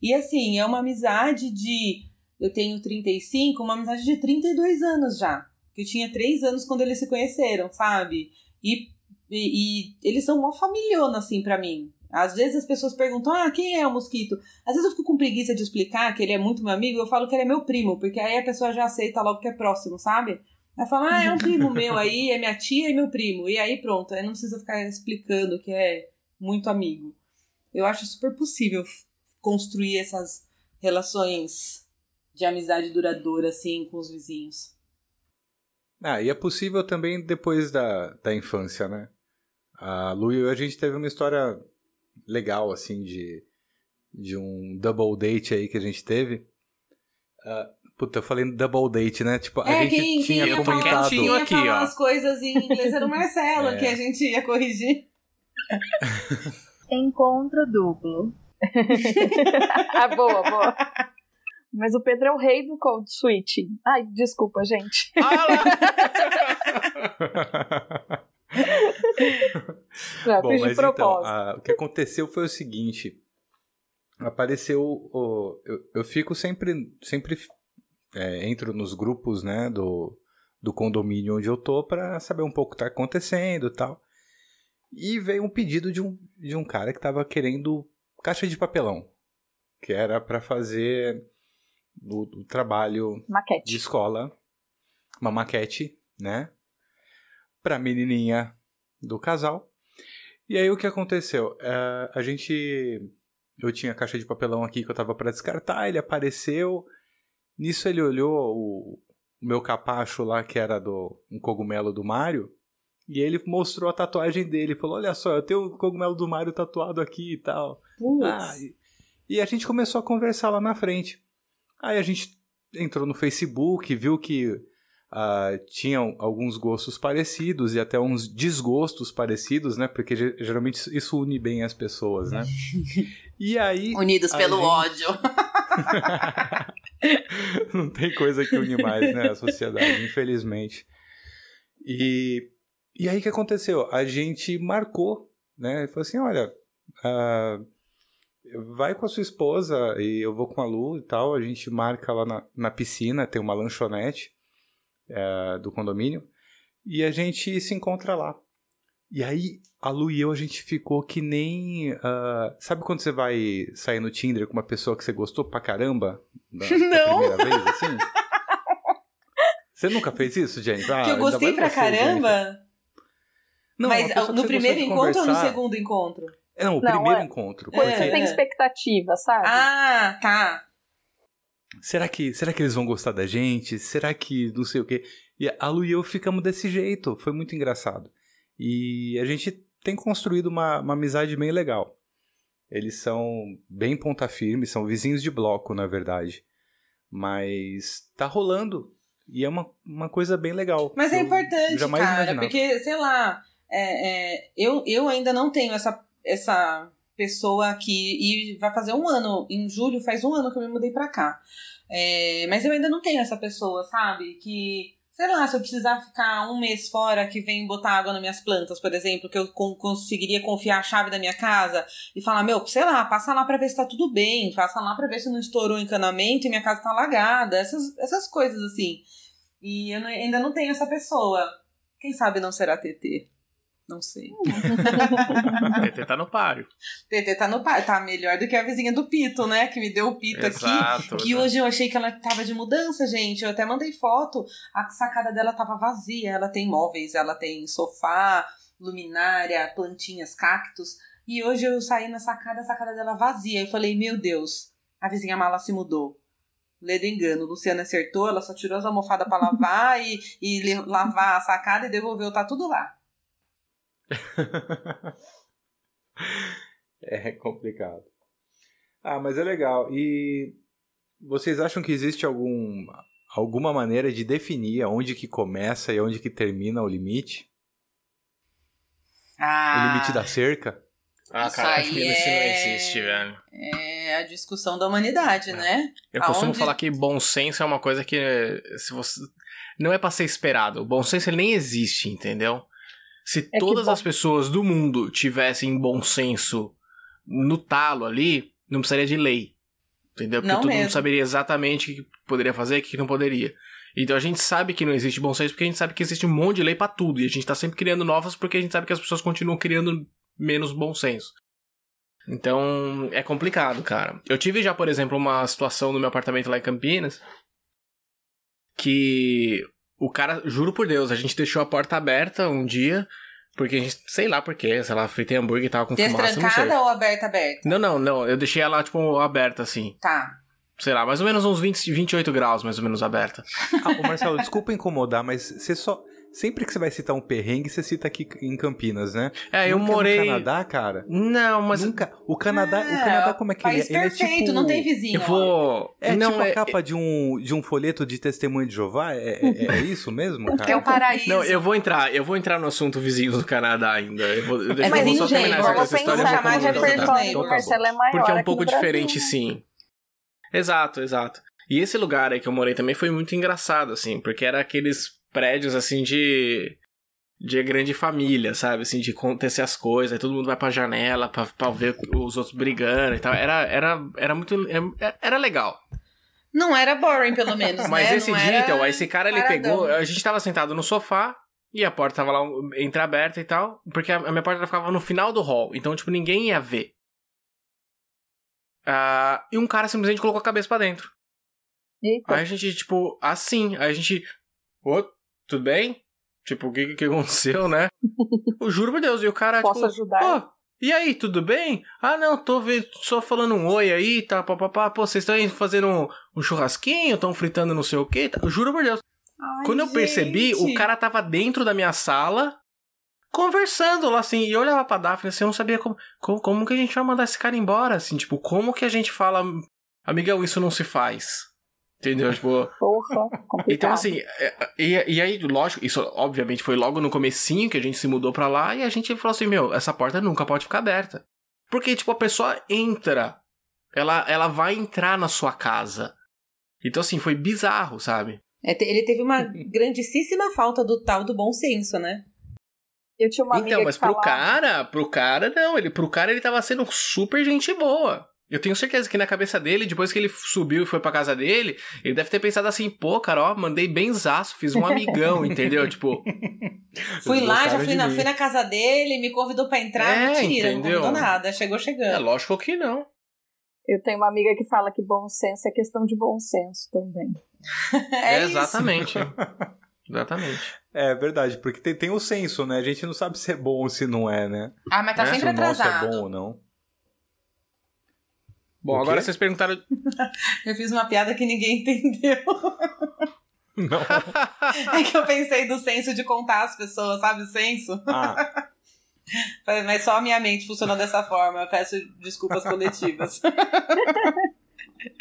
E assim, é uma amizade de eu tenho 35, uma amizade de 32 anos já. Que eu tinha 3 anos quando eles se conheceram, sabe? E, e, e eles são uma familhona, assim, para mim. Às vezes as pessoas perguntam, ah, quem é o mosquito? Às vezes eu fico com preguiça de explicar que ele é muito meu amigo, eu falo que ele é meu primo, porque aí a pessoa já aceita logo que é próximo, sabe? Ela fala, ah, é um primo meu aí, é minha tia e meu primo. E aí pronto, aí não precisa ficar explicando que é muito amigo. Eu acho super possível construir essas relações de amizade duradoura, assim, com os vizinhos. Ah, e é possível também depois da, da infância, né? A Lu e eu, a gente teve uma história legal, assim, de, de um double date aí que a gente teve. Uh, puta, eu falei double date, né? Tipo, a é, gente quem, tinha quem comentado... Quem ia aqui, falar ó. as coisas em inglês era o Marcelo, é. que a gente ia corrigir. Encontro duplo. ah, boa, boa. Mas o Pedro é o rei do code switching. Ai, desculpa, gente. Já, Bom, mas então, a, o que aconteceu foi o seguinte. Apareceu. O, eu, eu fico sempre. sempre é, entro nos grupos né, do, do condomínio onde eu tô para saber um pouco o que tá acontecendo e tal. E veio um pedido de um, de um cara que tava querendo caixa de papelão. Que era para fazer do, do trabalho maquete. de escola, uma maquete, né? Pra menininha do casal. E aí o que aconteceu? Uh, a gente. Eu tinha caixa de papelão aqui que eu tava para descartar, ele apareceu. Nisso ele olhou o, o, meu capacho lá, que era do um cogumelo do Mario. E ele mostrou a tatuagem dele. Falou: Olha só, eu tenho o cogumelo do Mario tatuado aqui e tal. Ah, e, e a gente começou a conversar lá na frente. Aí a gente entrou no Facebook, viu que uh, tinham alguns gostos parecidos e até uns desgostos parecidos, né? Porque geralmente isso une bem as pessoas, né? E aí. Unidos pelo gente... ódio. Não tem coisa que une mais, né? A sociedade, infelizmente. E, e aí o que aconteceu? A gente marcou, né? Falou assim: olha. Uh, vai com a sua esposa e eu vou com a Lu e tal. A gente marca lá na, na piscina, tem uma lanchonete é, do condomínio. E a gente se encontra lá. E aí, a Lu e eu, a gente ficou que nem. Uh, sabe quando você vai sair no Tinder com uma pessoa que você gostou pra caramba? Da, Não! Da primeira vez, assim? Você nunca fez isso, Jenny? Ah, que eu gostei pra você, caramba? Não, Mas no primeiro encontro ou no segundo encontro? É, não, o não, primeiro é, encontro. Quando porque... você tem expectativa, sabe? Ah, tá. Será que, será que eles vão gostar da gente? Será que não sei o quê? E a Lu e eu ficamos desse jeito, foi muito engraçado. E a gente tem construído uma, uma amizade bem legal. Eles são bem ponta firme, são vizinhos de bloco, na verdade. Mas tá rolando. E é uma, uma coisa bem legal. Mas é importante, cara, imaginava. porque, sei lá, é, é, eu, eu ainda não tenho essa, essa pessoa aqui. E vai fazer um ano, em julho faz um ano que eu me mudei pra cá. É, mas eu ainda não tenho essa pessoa, sabe? Que Sei lá, se eu precisar ficar um mês fora que vem botar água nas minhas plantas, por exemplo, que eu conseguiria confiar a chave da minha casa e falar, meu, sei lá, passa lá pra ver se tá tudo bem, passa lá pra ver se não estourou o encanamento e minha casa tá alagada, essas, essas coisas assim. E eu ainda não tenho essa pessoa. Quem sabe não será TT. Não sei. TT tá no páreo. TT tá no páreo. Tá melhor do que a vizinha do Pito, né? Que me deu o Pito exato, aqui. Que exato. hoje eu achei que ela tava de mudança, gente. Eu até mandei foto. A sacada dela tava vazia. Ela tem móveis, ela tem sofá, luminária, plantinhas, cactos. E hoje eu saí na sacada, a sacada dela vazia. Eu falei, meu Deus, a vizinha mala se mudou. Ledo engano. Luciana acertou, ela só tirou as almofadas pra lavar e, e lavar a sacada e devolveu, tá tudo lá. é complicado. Ah, mas é legal. E vocês acham que existe algum, alguma maneira de definir onde que começa e onde que termina o limite? Ah, o limite da cerca? Ah, cara, acho que é... isso não existe, velho. É a discussão da humanidade, é. né? Eu Aonde... costumo falar que bom senso é uma coisa que se você não é para ser esperado. O bom senso ele nem existe, entendeu? Se é todas as pessoas do mundo tivessem bom senso no talo ali, não precisaria de lei. Entendeu? Porque não todo mesmo. mundo saberia exatamente o que poderia fazer e o que não poderia. Então a gente sabe que não existe bom senso porque a gente sabe que existe um monte de lei para tudo. E a gente tá sempre criando novas porque a gente sabe que as pessoas continuam criando menos bom senso. Então é complicado, cara. Eu tive já, por exemplo, uma situação no meu apartamento lá em Campinas que o cara, juro por Deus, a gente deixou a porta aberta um dia, porque a gente, sei lá porquê, sei lá, fritei hambúrguer e tava com fumaça, não sei. ou aberta, aberta? Não, não, não, eu deixei ela, tipo, aberta, assim. Tá. Sei lá, mais ou menos uns 20, 28 graus, mais ou menos, aberta. Ah, ô Marcelo, desculpa incomodar, mas você só... Sempre que você vai citar um perrengue, você cita aqui em Campinas, né? É, eu morei. No Canadá, cara? Não, mas. Nunca. O Canadá, é, o Canadá como é que ele é? Ele é tipo. não tem vizinho. Eu vou. É não, tipo é, a capa de, um, de um folheto de testemunho de Jeová? É, é, é isso mesmo, cara? É o paraíso. Não, eu vou entrar, eu vou entrar no assunto vizinhos do Canadá ainda. Eu vou, eu, é, mas eu vou só terminar essa, essa história. Chamar de do Marcelo é maior. Porque é um pouco diferente, sim. Exato, exato. E esse lugar aí que eu morei também foi muito engraçado, assim, porque era aqueles prédios assim de de grande família, sabe? Assim, de acontecer as coisas, aí todo mundo vai pra janela pra, pra ver os outros brigando e tal. Era, era, era muito. É, era legal. Não era boring, pelo menos. Mas né? esse Não dia, então, esse cara ele pegou. A gente tava sentado no sofá e a porta tava lá entreaberta e tal. Porque a, minha porta ficava no final do hall. Então, tipo, ninguém ia ver. Uh, e um cara simplesmente colocou a cabeça para dentro. Eita. Aí a gente, tipo, assim. Aí a gente. Ô, tudo bem? Tipo, o que, que aconteceu, né? Eu juro por Deus. E o cara, Posso tipo, ajudar? E aí, tudo bem? Ah, não, tô só falando um oi aí, tá, papapá. Pô, vocês estão fazendo um, um churrasquinho, estão fritando não sei o quê. Tá? Eu juro por Deus. Ai, Quando eu gente. percebi, o cara tava dentro da minha sala, conversando lá, assim, e eu olhava pra Daphne, assim, eu não sabia como, como, como que a gente vai mandar esse cara embora, assim, tipo, como que a gente fala, amigão, isso não se faz. Entendeu? Tipo. Porra, complicado. Então, assim, é, e, e aí, lógico, isso obviamente foi logo no comecinho que a gente se mudou pra lá e a gente falou assim: meu, essa porta nunca pode ficar aberta. Porque, tipo, a pessoa entra, ela, ela vai entrar na sua casa. Então, assim, foi bizarro, sabe? É, ele teve uma grandíssima falta do tal do bom senso, né? Eu tinha uma então, mas pro falava... cara, pro cara, não, ele, pro cara ele tava sendo super gente boa. Eu tenho certeza que na cabeça dele, depois que ele subiu e foi pra casa dele, ele deve ter pensado assim, pô, cara, ó, mandei benzaço, fiz um amigão, entendeu? Tipo. Fui lá, já fui na, fui na casa dele, me convidou pra entrar, é, mentira, entendeu? não convidou nada, chegou chegando. É lógico que não. Eu tenho uma amiga que fala que bom senso é questão de bom senso também. é, é exatamente. Exatamente. É verdade, porque tem, tem o senso, né? A gente não sabe se é bom ou se não é, né? Ah, mas tá é? sempre se atrasado. Se o nosso é bom ou não. Bom, agora vocês perguntaram. eu fiz uma piada que ninguém entendeu. Não. É que eu pensei do senso de contar as pessoas, sabe o senso? Ah, Mas só a minha mente funciona dessa forma. Eu peço desculpas coletivas.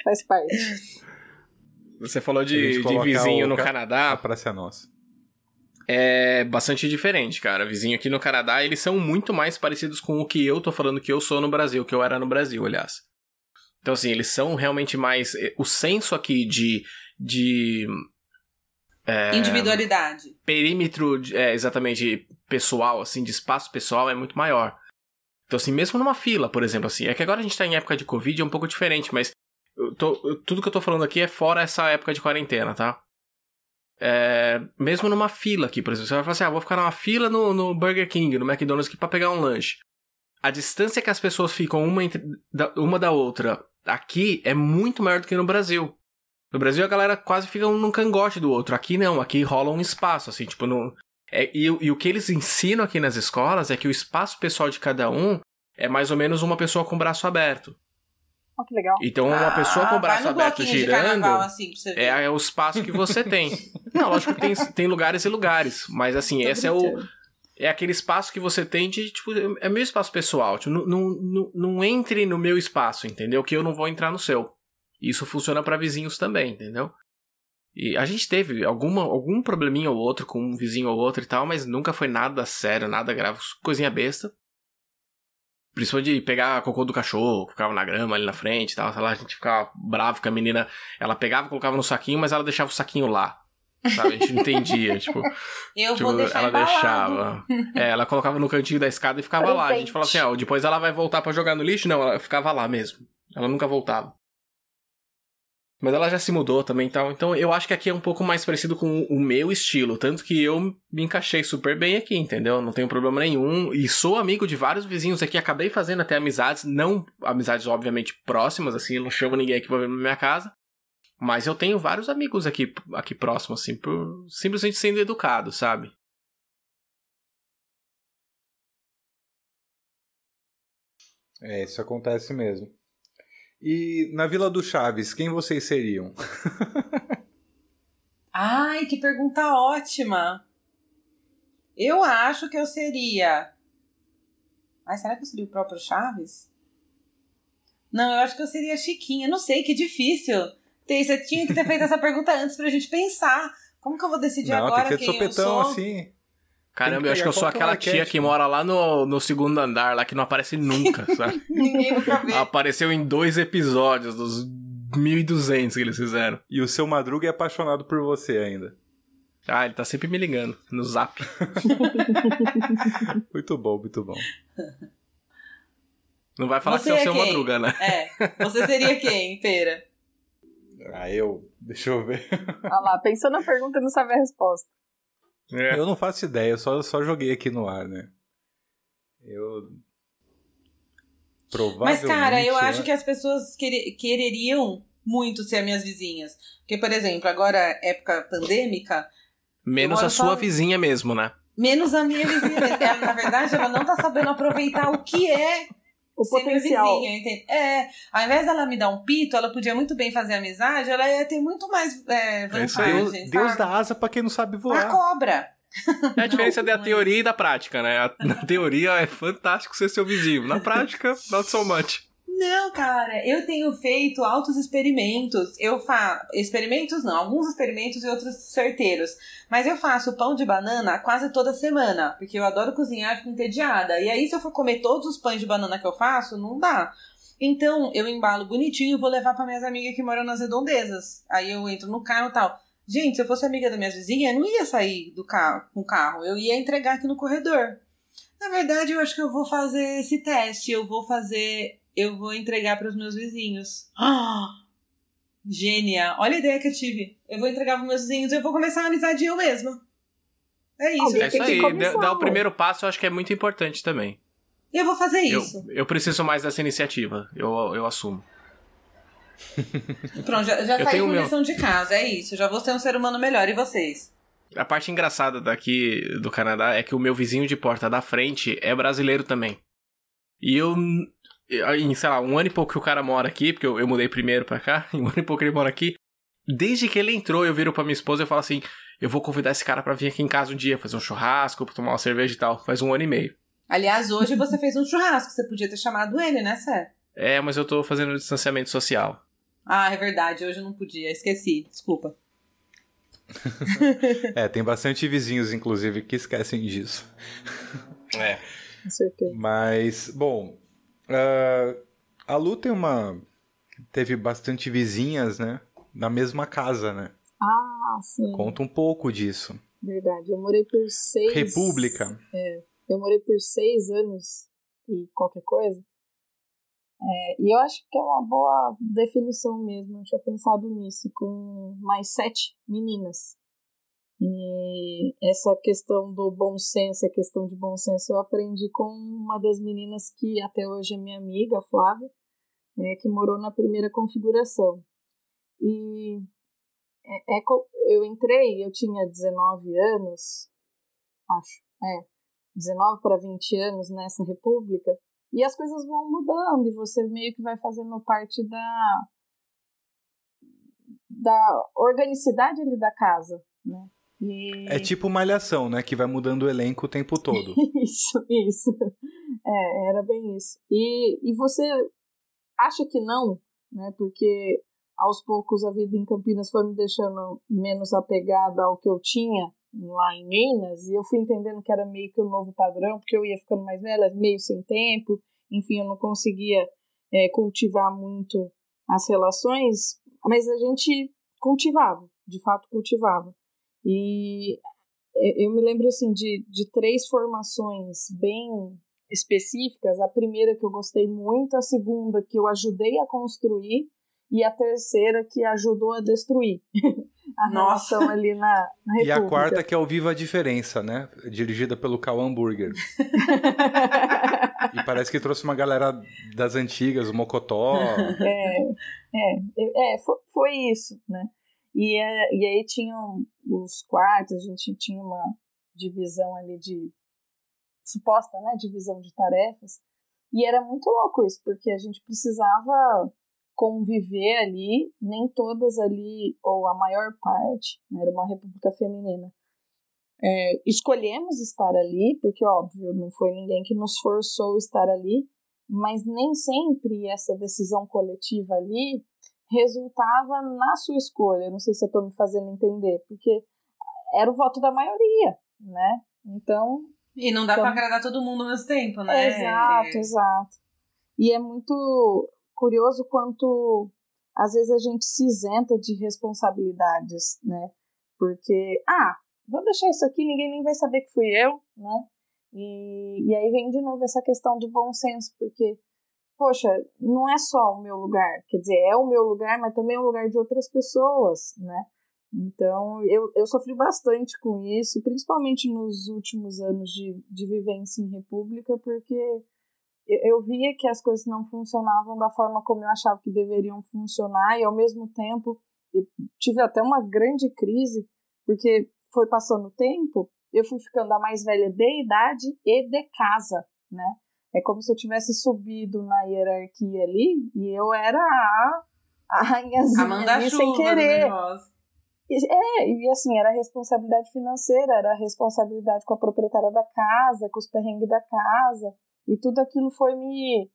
Faz parte. Você falou A de, de vizinho no ca- a Canadá. praça é nossa. É bastante diferente, cara. Vizinho aqui no Canadá, eles são muito mais parecidos com o que eu tô falando que eu sou no Brasil, que eu era no Brasil, aliás. Então, assim, eles são realmente mais. eh, O senso aqui de. de É. Individualidade. perímetro, de- é, exatamente, pessoal, assim, de espaço pessoal é muito maior. Então, assim, mesmo numa fila, por exemplo, assim, é que agora a gente tá em época de Covid, é um pouco diferente, mas eu tô- eu- tudo que eu tô falando aqui é fora essa época de quarentena, tá? É, mesmo numa fila aqui, por exemplo, você vai falar assim, ah, vou ficar numa fila no, no Burger King, no McDonald's aqui pra pegar um lanche. A distância que as pessoas ficam uma, entre- da, uma da outra aqui é muito maior do que no Brasil. No Brasil a galera quase fica um num cangote do outro. Aqui não, aqui rola um espaço, assim, tipo, no, é, e, o- e o que eles ensinam aqui nas escolas é que o espaço pessoal de cada um é mais ou menos uma pessoa com o braço aberto. Olha que legal. Então, uma Ah, pessoa com o vai braço aberto girando carnaval, assim, é, é o espaço que você tem. Não, lógico que tem, tem lugares e lugares, mas assim, Tô esse é o. é aquele espaço que você tem de, tipo, é meu espaço pessoal. Tipo, não, não, não, entre no meu espaço, entendeu? Que eu não vou entrar no seu. Isso funciona pra vizinhos também, entendeu? E a gente teve alguma, algum probleminha ou outro com um vizinho ou outro e tal, mas nunca foi nada sério, nada grave, coisinha besta. Principalmente de pegar cocô do cachorro, ficava na grama ali na frente e tal, sei lá, a gente ficava bravo que a menina, ela pegava, colocava no saquinho, mas ela deixava o saquinho lá. Sabe? A gente não entendia, tipo, Eu Tipo, vou deixar ela embalado. deixava. É, ela colocava no cantinho da escada e ficava lá. A gente Presente. falava assim, ó, depois ela vai voltar pra jogar no lixo? Não, ela ficava lá mesmo. Ela nunca voltava. Mas ela já se mudou também e tal. Então eu acho que aqui é um pouco mais parecido com o meu estilo. Tanto que eu me encaixei super bem aqui, entendeu? Não tenho problema nenhum. E sou amigo de vários vizinhos aqui. Acabei fazendo até amizades. Não amizades, obviamente, próximas, assim. Eu não chamo ninguém aqui pra vir na minha casa. Mas eu tenho vários amigos aqui, aqui próximos, assim, por simplesmente sendo educado, sabe? É, isso acontece mesmo. E na Vila do Chaves, quem vocês seriam? Ai, que pergunta ótima. Eu acho que eu seria. Ai, será que eu seria o próprio Chaves? Não, eu acho que eu seria a Chiquinha. Não sei, que difícil. Tem- Você tinha que ter feito essa pergunta antes pra gente pensar. Como que eu vou decidir não, agora tem que ser quem sopetão, eu sou? assim. Caramba, eu acho que eu sou aquela tia que mora lá no, no segundo andar, lá que não aparece nunca, sabe? Ninguém nunca vê. Apareceu em dois episódios dos 1200 que eles fizeram. E o seu Madruga é apaixonado por você ainda. Ah, ele tá sempre me ligando no zap. Muito bom, muito bom. Não vai falar Você que você é é o seu quem? madruga, né? É. Você seria quem, Pera? Ah, eu. Deixa eu ver. Olha lá, pensou na pergunta e não sabe a resposta. É. Eu não faço ideia, eu só, só joguei aqui no ar, né? Eu. Provavelmente. Mas, cara, eu acho que as pessoas quere- quereriam muito ser minhas vizinhas. Porque, por exemplo, agora, época pandêmica, Menos a sua só- vizinha mesmo, né? menos a minha vizinha. mesmo. Ela, na verdade, ela não tá sabendo aproveitar o que é O ser minha potencial. vizinha, entende? É, ao invés dela me dar um pito, ela podia muito bem fazer amizade, ela ia ter muito mais é, É vantagem, Deus, Deus dá asa pra quem não sabe A voar. cobra. É a diferença Não, da não é teoria e da prática, né? A- Na teoria é fantástico ser seu vizinho. Na prática, not so much. Não, cara, eu tenho feito altos experimentos. Eu faço. Experimentos não, alguns experimentos e outros certeiros. Mas eu faço pão de banana quase toda semana, porque eu adoro cozinhar e fico entediada. E aí, se eu for comer todos os pães de banana que eu faço, não dá. Então, eu embalo bonitinho e vou levar para minhas amigas que moram nas redondezas. Aí eu entro no carro e tal. Gente, se eu fosse amiga das minhas vizinhas, eu não ia sair do carro com o carro, eu ia entregar aqui no corredor. Na verdade, eu acho que eu vou fazer esse teste. Eu vou fazer. Eu vou entregar para os meus vizinhos. Ah, gênia! Olha a ideia que eu tive. Eu vou entregar para meus vizinhos e eu vou começar a amizade eu mesma. É isso. É isso aí. Dar o primeiro passo eu acho que é muito importante também. Eu vou fazer Eu, isso. eu preciso mais dessa iniciativa. Eu, eu assumo. Pronto, já, já saí com meu. lição de casa. É isso. Já vou ser um ser humano melhor. E vocês? A parte engraçada daqui do Canadá é que o meu vizinho de porta da frente é brasileiro também. E eu, em, sei lá, um ano e pouco que o cara mora aqui, porque eu, eu mudei primeiro pra cá, em um ano e pouco ele mora aqui, desde que ele entrou, eu viro pra minha esposa e falo assim: eu vou convidar esse cara para vir aqui em casa um dia, fazer um churrasco, tomar uma cerveja e tal. Faz um ano e meio. Aliás, hoje você fez um churrasco, você podia ter chamado ele, né, Sé? É, mas eu tô fazendo distanciamento social. Ah, é verdade, hoje eu não podia, esqueci, desculpa. é, tem bastante vizinhos, inclusive, que esquecem disso. É. Com certeza. Mas, bom, uh, a Lu tem uma. Teve bastante vizinhas, né? Na mesma casa, né? Ah, sim. Conta um pouco disso. Verdade. Eu morei por seis. República. É. Eu morei por seis anos e qualquer coisa. É, e eu acho que é uma boa definição mesmo. Eu tinha pensado nisso, com mais sete meninas. E essa questão do bom senso, a questão de bom senso, eu aprendi com uma das meninas que até hoje é minha amiga, a Flávia, é, que morou na primeira configuração. E é, é, eu entrei, eu tinha 19 anos, acho, é, 19 para 20 anos nessa república, e as coisas vão mudando, e você meio que vai fazendo parte da, da organicidade ali da casa, né? E... É tipo malhação, né? Que vai mudando o elenco o tempo todo. isso, isso. É, era bem isso. E, e você acha que não, né? Porque aos poucos a vida em Campinas foi me deixando menos apegada ao que eu tinha lá em Minas, e eu fui entendendo que era meio que o novo padrão, porque eu ia ficando mais velha, meio sem tempo, enfim, eu não conseguia é, cultivar muito as relações, mas a gente cultivava, de fato cultivava. E é, eu me lembro assim de, de três formações bem específicas. A primeira que eu gostei muito, a segunda que eu ajudei a construir e a terceira que ajudou a destruir a Nossa. relação ali na, na E a quarta que é o Viva a Diferença, né? Dirigida pelo Cal Hamburger. e parece que trouxe uma galera das antigas, o Mocotó. É, é, é foi, foi isso, né? E, é, e aí tinham os quartos, a gente tinha uma divisão ali de suposta, né, divisão de tarefas. E era muito louco isso, porque a gente precisava conviver ali, nem todas ali, ou a maior parte, né, era uma república feminina. É, escolhemos estar ali, porque, óbvio, não foi ninguém que nos forçou estar ali, mas nem sempre essa decisão coletiva ali resultava na sua escolha. Não sei se eu estou me fazendo entender, porque era o voto da maioria, né? Então. E não dá então... para agradar todo mundo ao mesmo tempo, né? Exato, é... exato. E é muito curioso quanto às vezes a gente se isenta de responsabilidades, né? Porque, ah, vou deixar isso aqui, ninguém nem vai saber que fui eu, né? E, e aí vem de novo essa questão do bom senso, porque, poxa, não é só o meu lugar, quer dizer, é o meu lugar, mas também é o lugar de outras pessoas, né? Então, eu, eu sofri bastante com isso, principalmente nos últimos anos de, de vivência em república, porque eu, eu via que as coisas não funcionavam da forma como eu achava que deveriam funcionar, e ao mesmo tempo eu tive até uma grande crise, porque foi passando o tempo, eu fui ficando a mais velha de idade e de casa, né? É como se eu tivesse subido na hierarquia ali e eu era a, a rainhazinha ali sem querer. É, e assim, era responsabilidade financeira, era responsabilidade com a proprietária da casa, com os perrengues da casa, e tudo aquilo foi me,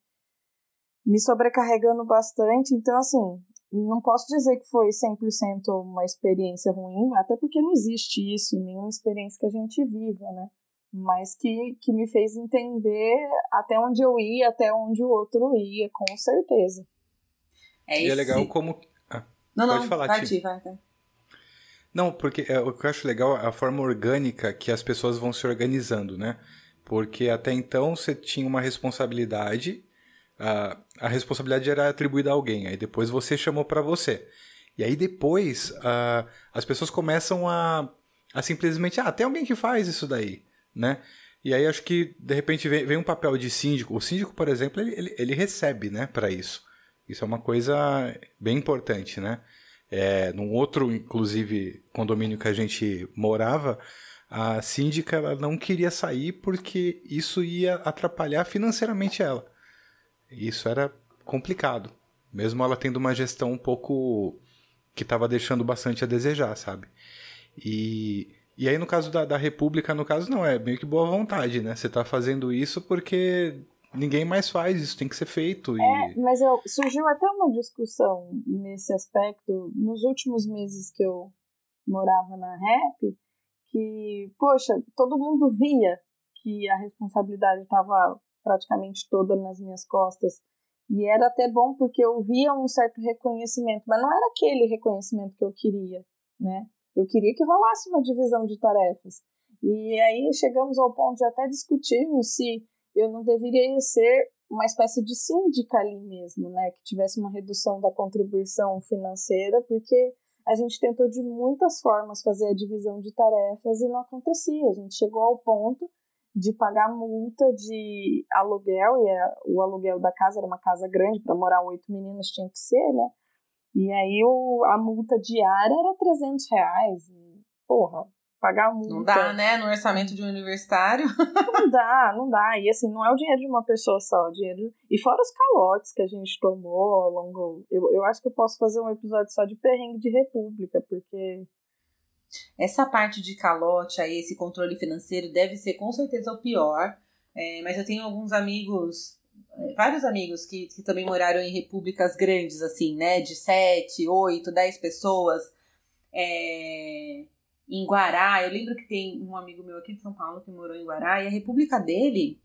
me sobrecarregando bastante. Então, assim, não posso dizer que foi 100% uma experiência ruim, até porque não existe isso em nenhuma experiência que a gente viva, né? Mas que, que me fez entender até onde eu ia, até onde o outro ia, com certeza. É e é legal como. Ah, não, pode não, falar, vai, vai, vai. Não, porque é, o que eu acho legal é a forma orgânica que as pessoas vão se organizando, né? Porque até então você tinha uma responsabilidade, a, a responsabilidade era atribuída a alguém, aí depois você chamou para você. E aí depois a, as pessoas começam a, a simplesmente, ah, tem alguém que faz isso daí, né? E aí acho que de repente vem, vem um papel de síndico. O síndico, por exemplo, ele, ele, ele recebe, né, para isso. Isso é uma coisa bem importante, né? É, num outro, inclusive, condomínio que a gente morava, a síndica ela não queria sair porque isso ia atrapalhar financeiramente ela. Isso era complicado. Mesmo ela tendo uma gestão um pouco que estava deixando bastante a desejar, sabe? E, e aí no caso da, da República, no caso não, é meio que boa vontade, né? Você está fazendo isso porque ninguém mais faz, isso tem que ser feito. E... É, mas eu, surgiu até uma discussão nesse aspecto nos últimos meses que eu morava na Rap, que, poxa, todo mundo via que a responsabilidade estava praticamente toda nas minhas costas. E era até bom porque eu via um certo reconhecimento, mas não era aquele reconhecimento que eu queria, né? Eu queria que rolasse uma divisão de tarefas. E aí chegamos ao ponto de até discutirmos se eu não deveria ser uma espécie de síndica ali mesmo, né? Que tivesse uma redução da contribuição financeira, porque a gente tentou de muitas formas fazer a divisão de tarefas e não acontecia. A gente chegou ao ponto de pagar multa de aluguel, e a, o aluguel da casa era uma casa grande, para morar oito meninas tinha que ser, né? E aí o, a multa diária era 300 reais. E, porra, pagar multa. Não dá, né? No orçamento de um universitário. não dá, não dá. E assim, não é o dinheiro de uma pessoa só, é o dinheiro. E fora os calotes que a gente tomou ao longo. Eu, eu acho que eu posso fazer um episódio só de perrengue de república, porque. Essa parte de calote aí, esse controle financeiro, deve ser com certeza o pior. É, mas eu tenho alguns amigos, vários amigos que, que também moraram em repúblicas grandes, assim, né? De 7, 8, 10 pessoas. É, em Guará. Eu lembro que tem um amigo meu aqui de São Paulo que morou em Guará e a república dele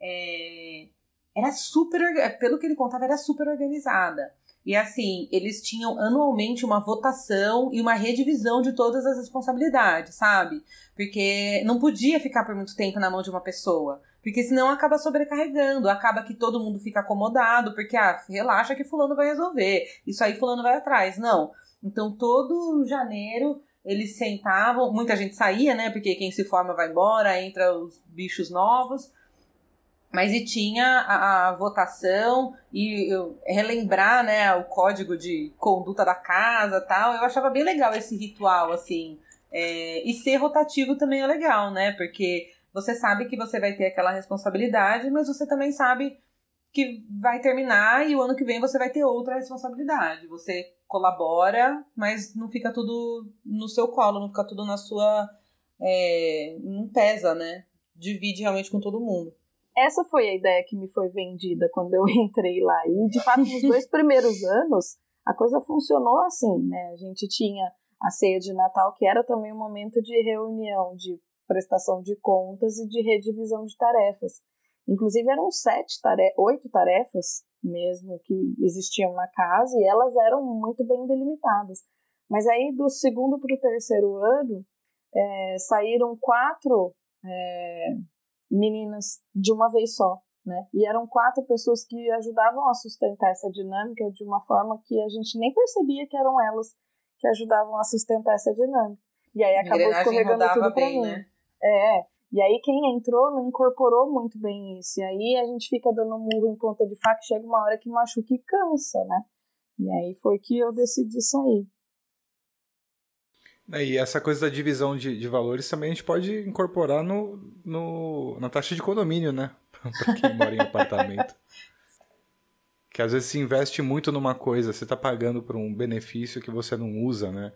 é, era super, pelo que ele contava, era super organizada. E assim, eles tinham anualmente uma votação e uma redivisão de todas as responsabilidades, sabe? Porque não podia ficar por muito tempo na mão de uma pessoa. Porque senão acaba sobrecarregando, acaba que todo mundo fica acomodado, porque, ah, relaxa que fulano vai resolver, isso aí fulano vai atrás. Não. Então, todo janeiro eles sentavam, muita gente saía, né? Porque quem se forma vai embora, entra os bichos novos. Mas e tinha a, a votação e eu, relembrar, né, o código de conduta da casa tal. Eu achava bem legal esse ritual, assim. É, e ser rotativo também é legal, né? Porque você sabe que você vai ter aquela responsabilidade, mas você também sabe que vai terminar e o ano que vem você vai ter outra responsabilidade. Você colabora, mas não fica tudo no seu colo, não fica tudo na sua. É, não pesa, né? Divide realmente com todo mundo. Essa foi a ideia que me foi vendida quando eu entrei lá. E, de fato, nos dois primeiros anos, a coisa funcionou assim, né? A gente tinha a ceia de Natal, que era também um momento de reunião, de prestação de contas e de redivisão de tarefas. Inclusive, eram sete tare oito tarefas mesmo que existiam na casa e elas eram muito bem delimitadas. Mas aí do segundo para o terceiro ano é, saíram quatro é, meninas de uma vez só, né? E eram quatro pessoas que ajudavam a sustentar essa dinâmica de uma forma que a gente nem percebia que eram elas que ajudavam a sustentar essa dinâmica. E aí acabou escorregando tudo para mim. Né? É, e aí quem entrou não incorporou muito bem isso. E aí a gente fica dando murro em ponta de faca, chega uma hora que machuca e cansa, né? E aí foi que eu decidi sair. É, e essa coisa da divisão de, de valores também a gente pode incorporar no, no, na taxa de condomínio, né? para quem mora em apartamento. Que às vezes se investe muito numa coisa, você está pagando por um benefício que você não usa, né?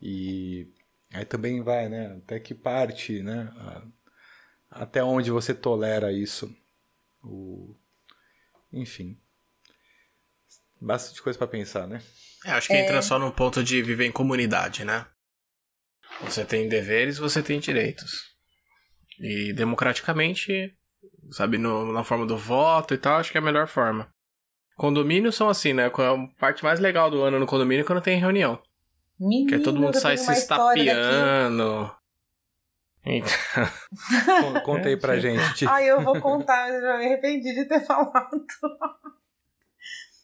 E aí também vai, né? Até que parte, né? até onde você tolera isso. O... Enfim. Bastante coisa para pensar, né? É, acho que é... entra só no ponto de viver em comunidade, né? Você tem deveres, você tem direitos. E democraticamente, sabe, no, na forma do voto e tal, acho que é a melhor forma. Condomínios são assim, né? A parte mais legal do ano no condomínio é quando tem reunião. Menino, que todo mundo sai se estapeando. Então. Conta aí pra gente. Ai, eu vou contar, eu já me arrependi de ter falado.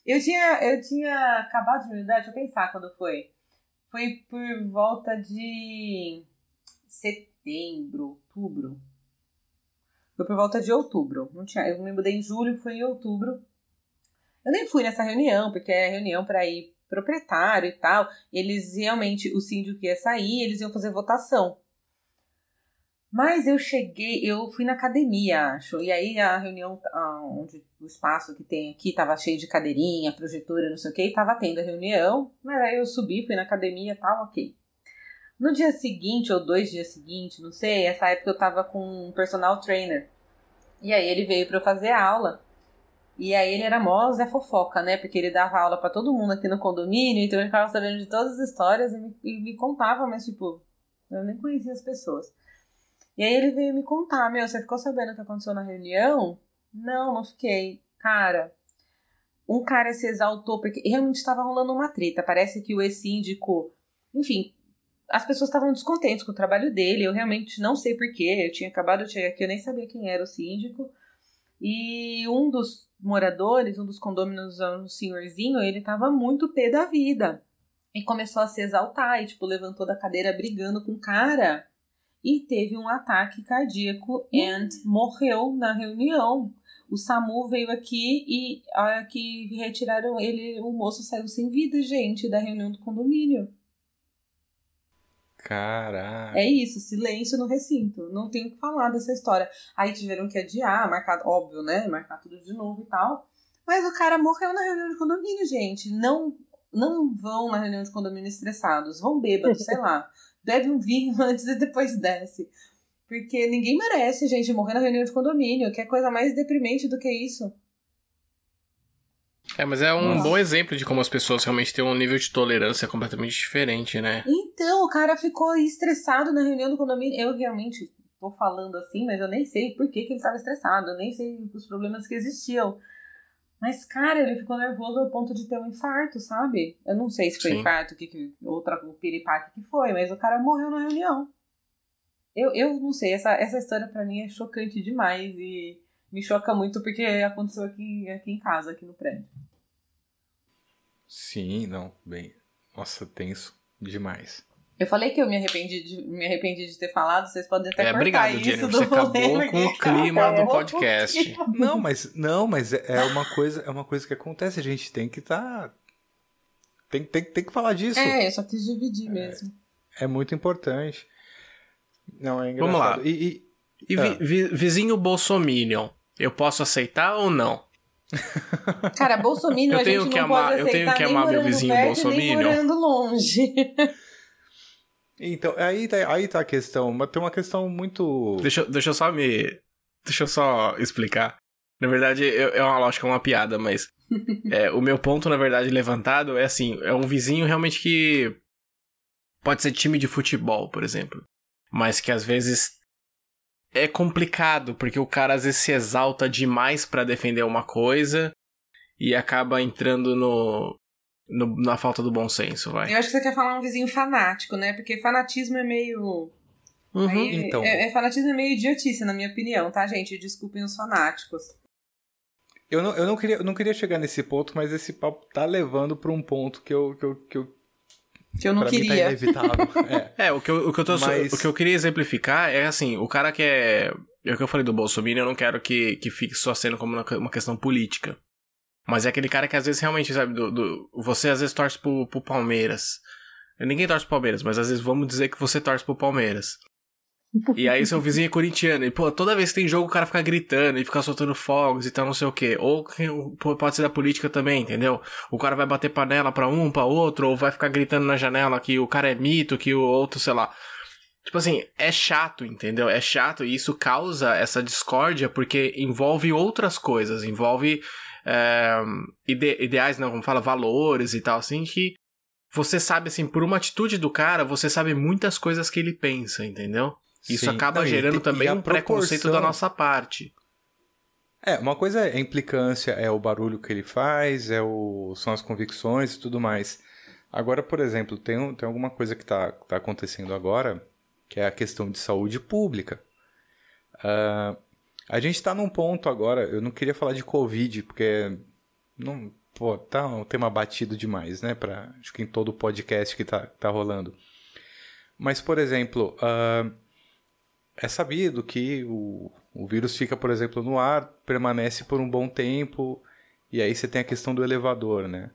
Eu tinha, eu tinha acabado de me deixa eu pensar quando foi. Foi por volta de setembro, outubro. Foi por volta de outubro. Não tinha, eu me mudei em julho, foi em outubro. Eu nem fui nessa reunião, porque é reunião para ir proprietário e tal. Eles realmente, o síndico ia sair, eles iam fazer votação. Mas eu cheguei, eu fui na academia, acho. E aí a reunião, onde o espaço que tem aqui tava cheio de cadeirinha, projetora, não sei o que, e tava tendo a reunião. Mas aí eu subi, fui na academia e tal, ok. No dia seguinte, ou dois dias seguintes, não sei, essa época eu tava com um personal trainer. E aí ele veio para eu fazer aula. E aí ele era mó Zé Fofoca, né? Porque ele dava aula para todo mundo aqui no condomínio, então ele ficava sabendo de todas as histórias e me, e me contava, mas tipo, eu nem conhecia as pessoas. E aí ele veio me contar, meu, você ficou sabendo o que aconteceu na reunião? Não, não fiquei. Cara, um cara se exaltou porque realmente estava rolando uma treta. Parece que o ex-síndico, enfim, as pessoas estavam descontentes com o trabalho dele. Eu realmente não sei porquê. Eu tinha acabado de chegar aqui, eu nem sabia quem era o síndico. E um dos moradores, um dos condôminos, um senhorzinho, ele tava muito pé da vida. E começou a se exaltar e, tipo, levantou da cadeira brigando com o cara e teve um ataque cardíaco e morreu na reunião. O SAMU veio aqui e a hora que retiraram ele, o moço saiu sem vida, gente, da reunião do condomínio. Caraca. É isso, silêncio no recinto. Não tem o que falar dessa história. Aí tiveram que adiar, marcar, óbvio, né? Marcar tudo de novo e tal. Mas o cara morreu na reunião de condomínio, gente. Não, não vão na reunião de condomínio estressados. Vão bêbados, sei lá bebe um vinho antes e depois desce. Porque ninguém merece, gente, morrer na reunião de condomínio. Que é coisa mais deprimente do que isso. É, mas é um Nossa. bom exemplo de como as pessoas realmente têm um nível de tolerância completamente diferente, né? Então, o cara ficou estressado na reunião do condomínio. Eu realmente tô falando assim, mas eu nem sei por que, que ele estava estressado. Eu nem sei os problemas que existiam. Mas, cara, ele ficou nervoso ao ponto de ter um infarto, sabe? Eu não sei se foi Sim. infarto, que, que, outra, o piripaque que foi, mas o cara morreu na reunião. Eu, eu não sei, essa, essa história para mim é chocante demais e me choca muito porque aconteceu aqui, aqui em casa, aqui no prédio. Sim, não, bem. Nossa, tenso demais. Eu falei que eu me arrependi de, me arrependi de ter falado, vocês podem até é, cortar obrigado, isso Jenny, do Você acabou com o clima do podcast. Não, mas não, mas é, é uma coisa, é uma coisa que acontece, a gente tem que estar tá, tem, tem, tem que falar disso. É, eu só quis dividir é, mesmo. É muito importante. Não, é engraçado. Vamos lá. E, e, e ah. vi, vizinho Bolsominion, eu posso aceitar ou não? Cara, Bolsominion eu tenho a gente que não amar, pode aceitar eu tenho que amar meu vizinho nem morando longe. Então, aí, tá, aí tá a questão. Mas tem uma questão muito. Deixa, deixa eu só me. Deixa eu só explicar. Na verdade, é uma lógica, é uma piada, mas. é, o meu ponto, na verdade, levantado é assim: é um vizinho realmente que. Pode ser time de futebol, por exemplo. Mas que às vezes. É complicado, porque o cara às vezes se exalta demais para defender uma coisa e acaba entrando no, no, na falta do bom senso, vai. Eu acho que você quer falar um vizinho fanático, né? Porque fanatismo é meio. Uhum, Aí, então. É, é, fanatismo é meio idiotice, na minha opinião, tá, gente? Desculpem os fanáticos. Eu não, eu não, queria, eu não queria chegar nesse ponto, mas esse papo tá levando pra um ponto que eu. Que eu, que eu, que eu não queria. Tá é. é, o que eu, o que eu tô, mas... o que eu queria exemplificar é assim, o cara que é. É o que eu falei do Bolsonaro, eu não quero que, que fique só sendo como uma questão política. Mas é aquele cara que às vezes realmente, sabe, do, do você às vezes torce pro, pro Palmeiras. Ninguém torce pro Palmeiras, mas às vezes vamos dizer que você torce pro Palmeiras. E aí seu vizinho é corintiano. E, pô, toda vez que tem jogo o cara fica gritando e fica soltando fogos e tal, não sei o quê. Ou pode ser da política também, entendeu? O cara vai bater panela pra um, pra outro, ou vai ficar gritando na janela que o cara é mito, que o outro, sei lá. Tipo assim, é chato, entendeu? É chato e isso causa essa discórdia porque envolve outras coisas. Envolve é, ide ideais, não, como fala, valores e tal, assim, que você sabe, assim, por uma atitude do cara, você sabe muitas coisas que ele pensa, entendeu? Isso Sim. acaba não, gerando também um preconceito da nossa parte. É, uma coisa é a implicância, é o barulho que ele faz, é o, são as convicções e tudo mais. Agora, por exemplo, tem, tem alguma coisa que está tá acontecendo agora, que é a questão de saúde pública. Uh, a gente está num ponto agora, eu não queria falar de Covid, porque não, pô, tá um tema batido demais, né? Pra, acho que em todo o podcast que tá, tá rolando. Mas, por exemplo, uh, é sabido que o, o vírus fica, por exemplo, no ar, permanece por um bom tempo, e aí você tem a questão do elevador, né?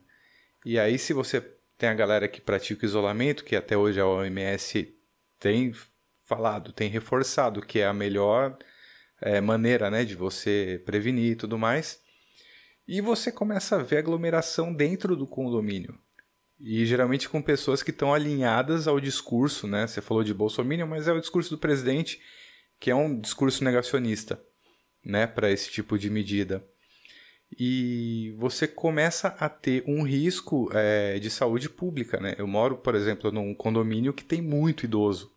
E aí, se você tem a galera que pratica o isolamento, que até hoje a OMS tem falado, tem reforçado que é a melhor é, maneira né, de você prevenir e tudo mais. E você começa a ver aglomeração dentro do condomínio. E geralmente com pessoas que estão alinhadas ao discurso, né? Você falou de Bolsonaro, mas é o discurso do presidente, que é um discurso negacionista, né, para esse tipo de medida. E você começa a ter um risco é, de saúde pública, né? Eu moro, por exemplo, num condomínio que tem muito idoso.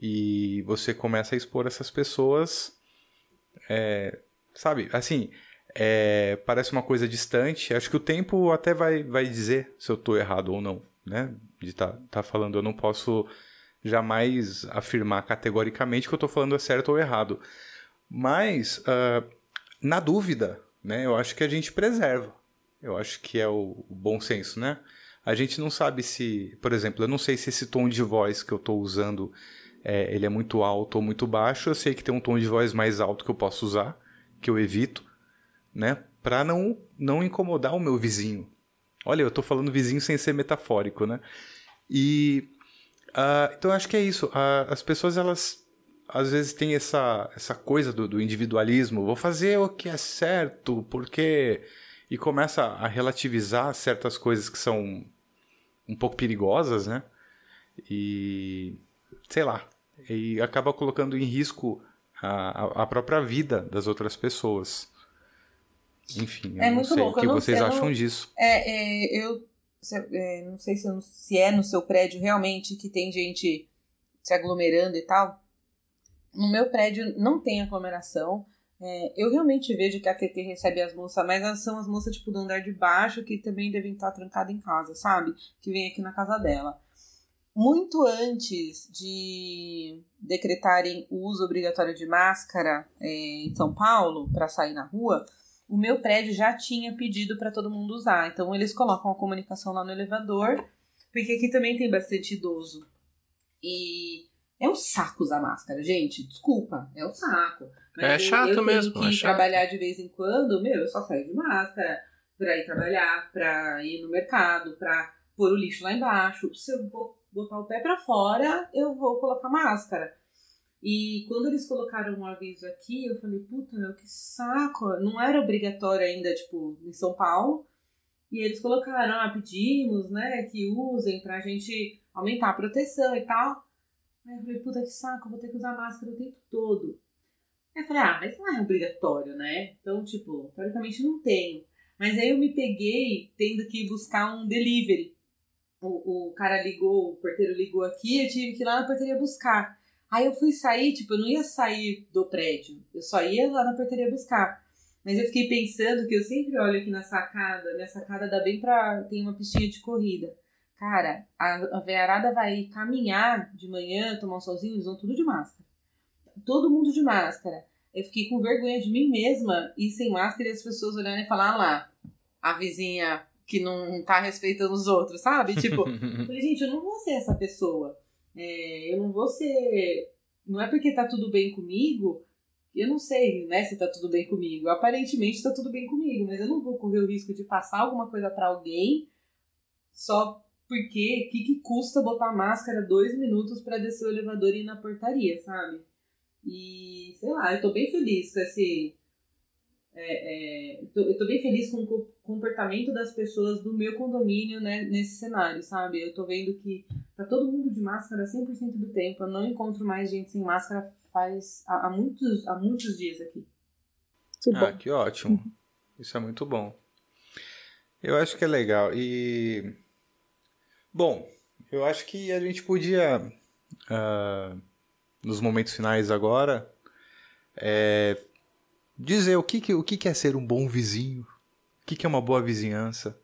E você começa a expor essas pessoas, é, sabe? Assim, é, parece uma coisa distante. Acho que o tempo até vai, vai dizer se eu estou errado ou não, né? De estar tá, tá falando, eu não posso jamais afirmar categoricamente que eu estou falando é certo ou errado. Mas, uh, na dúvida, né, eu acho que a gente preserva. Eu acho que é o, o bom senso, né? A gente não sabe se, por exemplo, eu não sei se esse tom de voz que eu estou usando é, ele é muito alto ou muito baixo. Eu sei que tem um tom de voz mais alto que eu posso usar, que eu evito né? Para não não incomodar o meu vizinho. Olha, eu estou falando vizinho sem ser metafórico, né? E uh, então acho que é isso. Uh, as pessoas elas às vezes têm essa essa coisa do, do individualismo. Vou fazer o que é certo, porque e começa a relativizar certas coisas que são um pouco perigosas, né? E sei lá, e acaba colocando em risco a, a própria vida das outras pessoas. Enfim, eu é não sei o que vocês acham não, disso. É, é eu é, não sei se, se é no seu prédio realmente que tem gente se aglomerando e tal. No meu prédio não tem aglomeração. É, eu realmente vejo que a TT recebe as moças, mas elas são as moças tipo do andar de baixo que também devem estar trancadas em casa, sabe? Que vem aqui na casa dela. Muito antes de decretarem o uso obrigatório de máscara é, em São Paulo para sair na rua, o meu prédio já tinha pedido para todo mundo usar. Então eles colocam a comunicação lá no elevador, porque aqui também tem bastante idoso. E é um saco usar máscara, gente. Desculpa, é um saco. Mas é chato eu, eu mesmo. Que é chato. trabalhar de vez em quando, meu, eu só saio de máscara para ir trabalhar, para ir no mercado, para pôr o lixo lá embaixo. Se eu vou botar o pé para fora, eu vou colocar máscara. E quando eles colocaram um aviso aqui, eu falei, puta, meu, que saco. Não era obrigatório ainda, tipo, em São Paulo. E eles colocaram, ah, pedimos, né, que usem pra gente aumentar a proteção e tal. Aí eu falei, puta, que saco, vou ter que usar máscara o tempo todo. Aí eu falei, ah, mas não é obrigatório, né? Então, tipo, teoricamente não tenho. Mas aí eu me peguei tendo que buscar um delivery. O, o cara ligou, o porteiro ligou aqui, eu tive que ir lá na porteria buscar. Aí eu fui sair, tipo, eu não ia sair do prédio, eu só ia lá na portaria buscar. Mas eu fiquei pensando que eu sempre olho aqui na sacada, minha sacada dá bem pra. tem uma pistinha de corrida. Cara, a, a veiarada vai caminhar de manhã, tomar um solzinho, eles vão tudo de máscara. Todo mundo de máscara. Eu fiquei com vergonha de mim mesma e sem máscara e as pessoas olhando e falar ah lá, a vizinha que não tá respeitando os outros, sabe? Tipo, eu falei, gente, eu não vou ser essa pessoa. É, eu não vou ser. Não é porque tá tudo bem comigo. Eu não sei, né, se tá tudo bem comigo. Aparentemente tá tudo bem comigo, mas eu não vou correr o risco de passar alguma coisa para alguém só porque o que, que custa botar máscara dois minutos para descer o elevador e ir na portaria, sabe? E sei lá, eu tô bem feliz com esse é, é, eu tô bem feliz com o comportamento das pessoas do meu condomínio né, nesse cenário, sabe? Eu tô vendo que tá todo mundo de máscara 100% do tempo. Eu não encontro mais gente sem máscara faz há, há muitos, há muitos dias aqui. Que ah, que ótimo. Isso é muito bom. Eu acho que é legal. E. Bom, eu acho que a gente podia, uh, nos momentos finais agora, é, dizer o que, que, o que, que é ser um bom vizinho, o que, que é uma boa vizinhança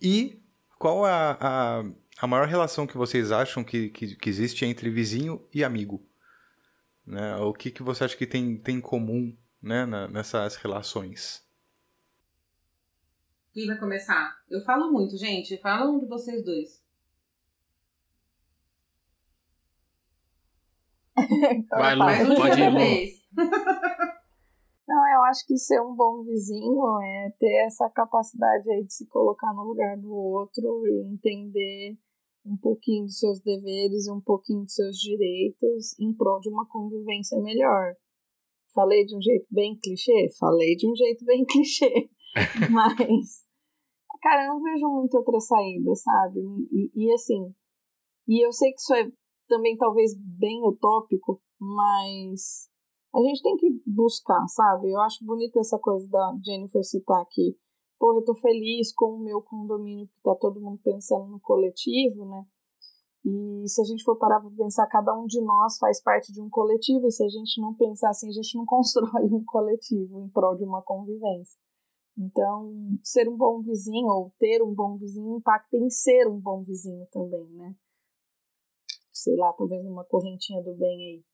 e qual a, a, a maior relação que vocês acham que, que, que, existe entre vizinho e amigo. Né? O que, que você acha que tem, tem em comum né, na, nessas relações? Quem vai começar? Eu falo muito, gente. Fala um de vocês dois. vai, Lu, pode ir, Não, eu acho que ser um bom vizinho é ter essa capacidade aí de se colocar no lugar do outro e entender um pouquinho dos seus deveres e um pouquinho dos seus direitos em prol de uma convivência melhor. Falei de um jeito bem clichê? Falei de um jeito bem clichê. Mas, cara, eu não vejo muito outra saída, sabe? E, e assim, e eu sei que isso é também talvez bem utópico, mas a gente tem que buscar, sabe? Eu acho bonita essa coisa da Jennifer citar aqui. Pô, eu tô feliz com o meu condomínio, que tá todo mundo pensando no coletivo, né? E se a gente for parar para pensar, cada um de nós faz parte de um coletivo, e se a gente não pensar assim, a gente não constrói um coletivo em prol de uma convivência. Então, ser um bom vizinho ou ter um bom vizinho impacta em ser um bom vizinho também, né? Sei lá, talvez uma correntinha do bem aí.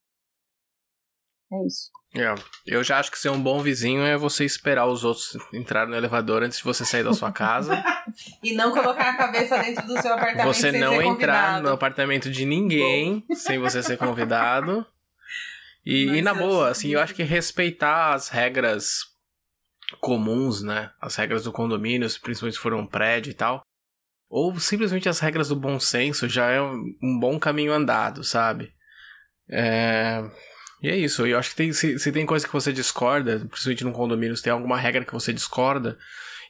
É isso. É, eu já acho que ser um bom vizinho é você esperar os outros entrarem no elevador antes de você sair da sua casa. e não colocar a cabeça dentro do seu apartamento Você sem não ser entrar convidado. no apartamento de ninguém sem você ser convidado. E, e na boa, assim, eu acho que respeitar as regras comuns, né? As regras do condomínio, principalmente se for um prédio e tal. Ou simplesmente as regras do bom senso já é um, um bom caminho andado, sabe? É... E é isso. Eu acho que tem, se, se tem coisa que você discorda, principalmente num condomínio, se tem alguma regra que você discorda,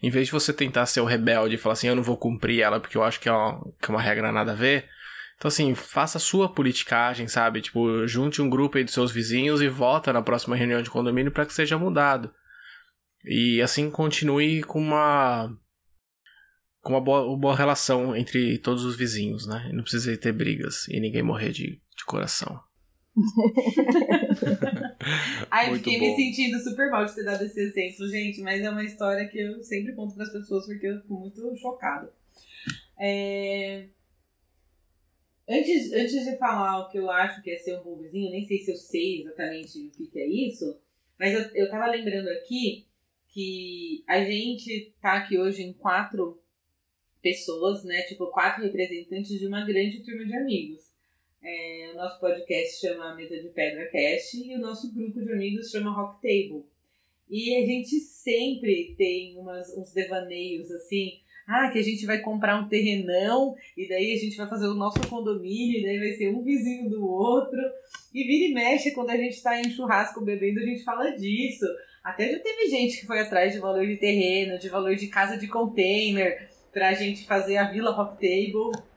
em vez de você tentar ser o rebelde e falar assim, eu não vou cumprir ela porque eu acho que é uma, que é uma regra nada a ver. Então, assim, faça a sua politicagem, sabe? Tipo, junte um grupo aí dos seus vizinhos e vota na próxima reunião de condomínio para que seja mudado. E assim continue com uma com uma boa, uma boa relação entre todos os vizinhos, né? Não precisa ter brigas e ninguém morrer de, de coração. Ai, Muito fiquei bom. me sentindo super mal de ter dado esse exemplo, gente, mas é uma história que eu sempre conto para as pessoas porque eu fico muito chocada. É... Antes, antes de falar o que eu acho que é ser um bom vizinho, nem sei se eu sei exatamente o que, que é isso, mas eu, eu tava lembrando aqui que a gente tá aqui hoje em quatro pessoas, né? Tipo, quatro representantes de uma grande turma de amigos. É, o nosso podcast chama Mesa de Pedra Cast e o nosso grupo de amigos chama Rock Table. E a gente sempre tem umas, uns devaneios assim. Ah, que a gente vai comprar um terrenão e daí a gente vai fazer o nosso condomínio e daí vai ser um vizinho do outro. E vira e mexe, quando a gente tá em churrasco bebendo, a gente fala disso. Até já teve gente que foi atrás de valor de terreno, de valor de casa de container, pra gente fazer a Vila Rock Table.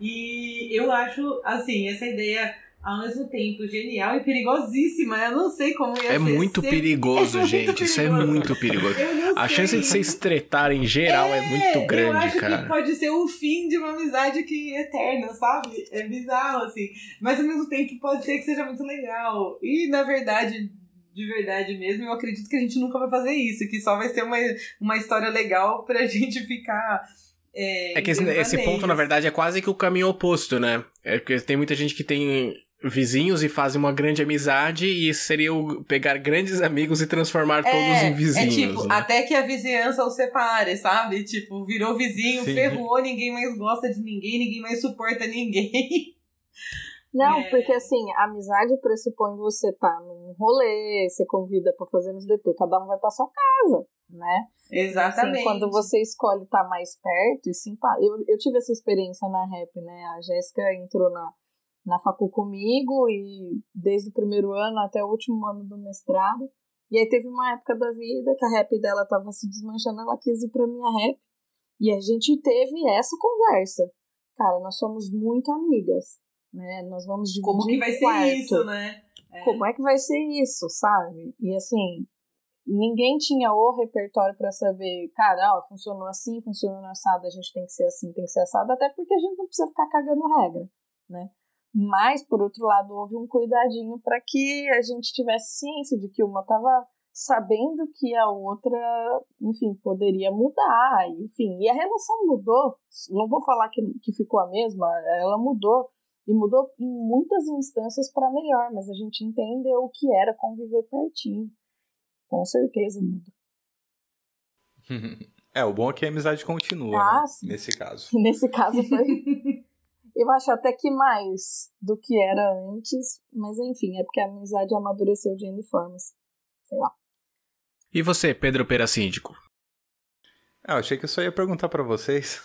E eu acho, assim, essa ideia ao mesmo tempo genial e perigosíssima. Eu não sei como ia É ser. muito ser- perigoso, É muito gente. Isso é perigoso. muito perigoso. Eu A sei. chance de vocês tretarem em geral é, muito eu grande, acho cara. que pode ser o fim de uma amizade que é eterna, sabe? É bizarro, assim. Mas ao mesmo tempo pode ser que seja muito legal. E na verdade, de verdade mesmo, eu acredito que a gente nunca vai fazer isso, que só vai ser uma, uma história legal pra gente ficar. É, É que esse, em esse ponto, na verdade, é quase que o caminho oposto, né? É porque tem muita gente que tem vizinhos e fazem uma grande amizade e seria o pegar grandes amigos e transformar todos em vizinhos. É tipo, né? até que a vizinhança os separe, sabe? Tipo, virou vizinho, Sim. ferrou, ninguém mais gosta de ninguém, ninguém mais suporta ninguém. Não, É. porque assim, a amizade pressupõe você tá num rolê, você convida pra fazer nos depois, cada um vai pra sua casa, né? Exatamente. Assim, quando você escolhe estar mais perto e simpa... eu, eu tive essa experiência na rap, né? A Jéssica entrou na, na facul comigo e desde o primeiro ano até o último ano do mestrado. E aí teve uma época da vida que a rap dela tava se desmanchando, ela quis ir pra minha rap. E a gente teve essa conversa. Cara, nós somos muito amigas, né? Nós vamos dividir Como que vai ser quarto isso, né? É. como é que vai ser isso, sabe? E assim, ninguém tinha o repertório pra saber, cara, ó, funcionou assim, funcionou assado, a gente tem que ser assim, tem que ser assado, até porque a gente não precisa ficar cagando regra, né? Mas, por outro lado, houve um cuidadinho para que a gente tivesse ciência de que uma tava sabendo que a outra, enfim, poderia mudar, enfim, e a relação mudou, não vou falar que, que ficou a mesma, ela mudou, e mudou em muitas instâncias para melhor, mas a gente entendeu o que era conviver pertinho. Com certeza muda. É, o bom é que a amizade continua, Ah, né? sim. Nesse caso. Nesse caso foi. Eu acho até que mais do que era antes, mas enfim, é porque a amizade amadureceu de N formas. Sei lá. E você, Pedro Peracíndico? Ah, achei que eu só ia perguntar para vocês.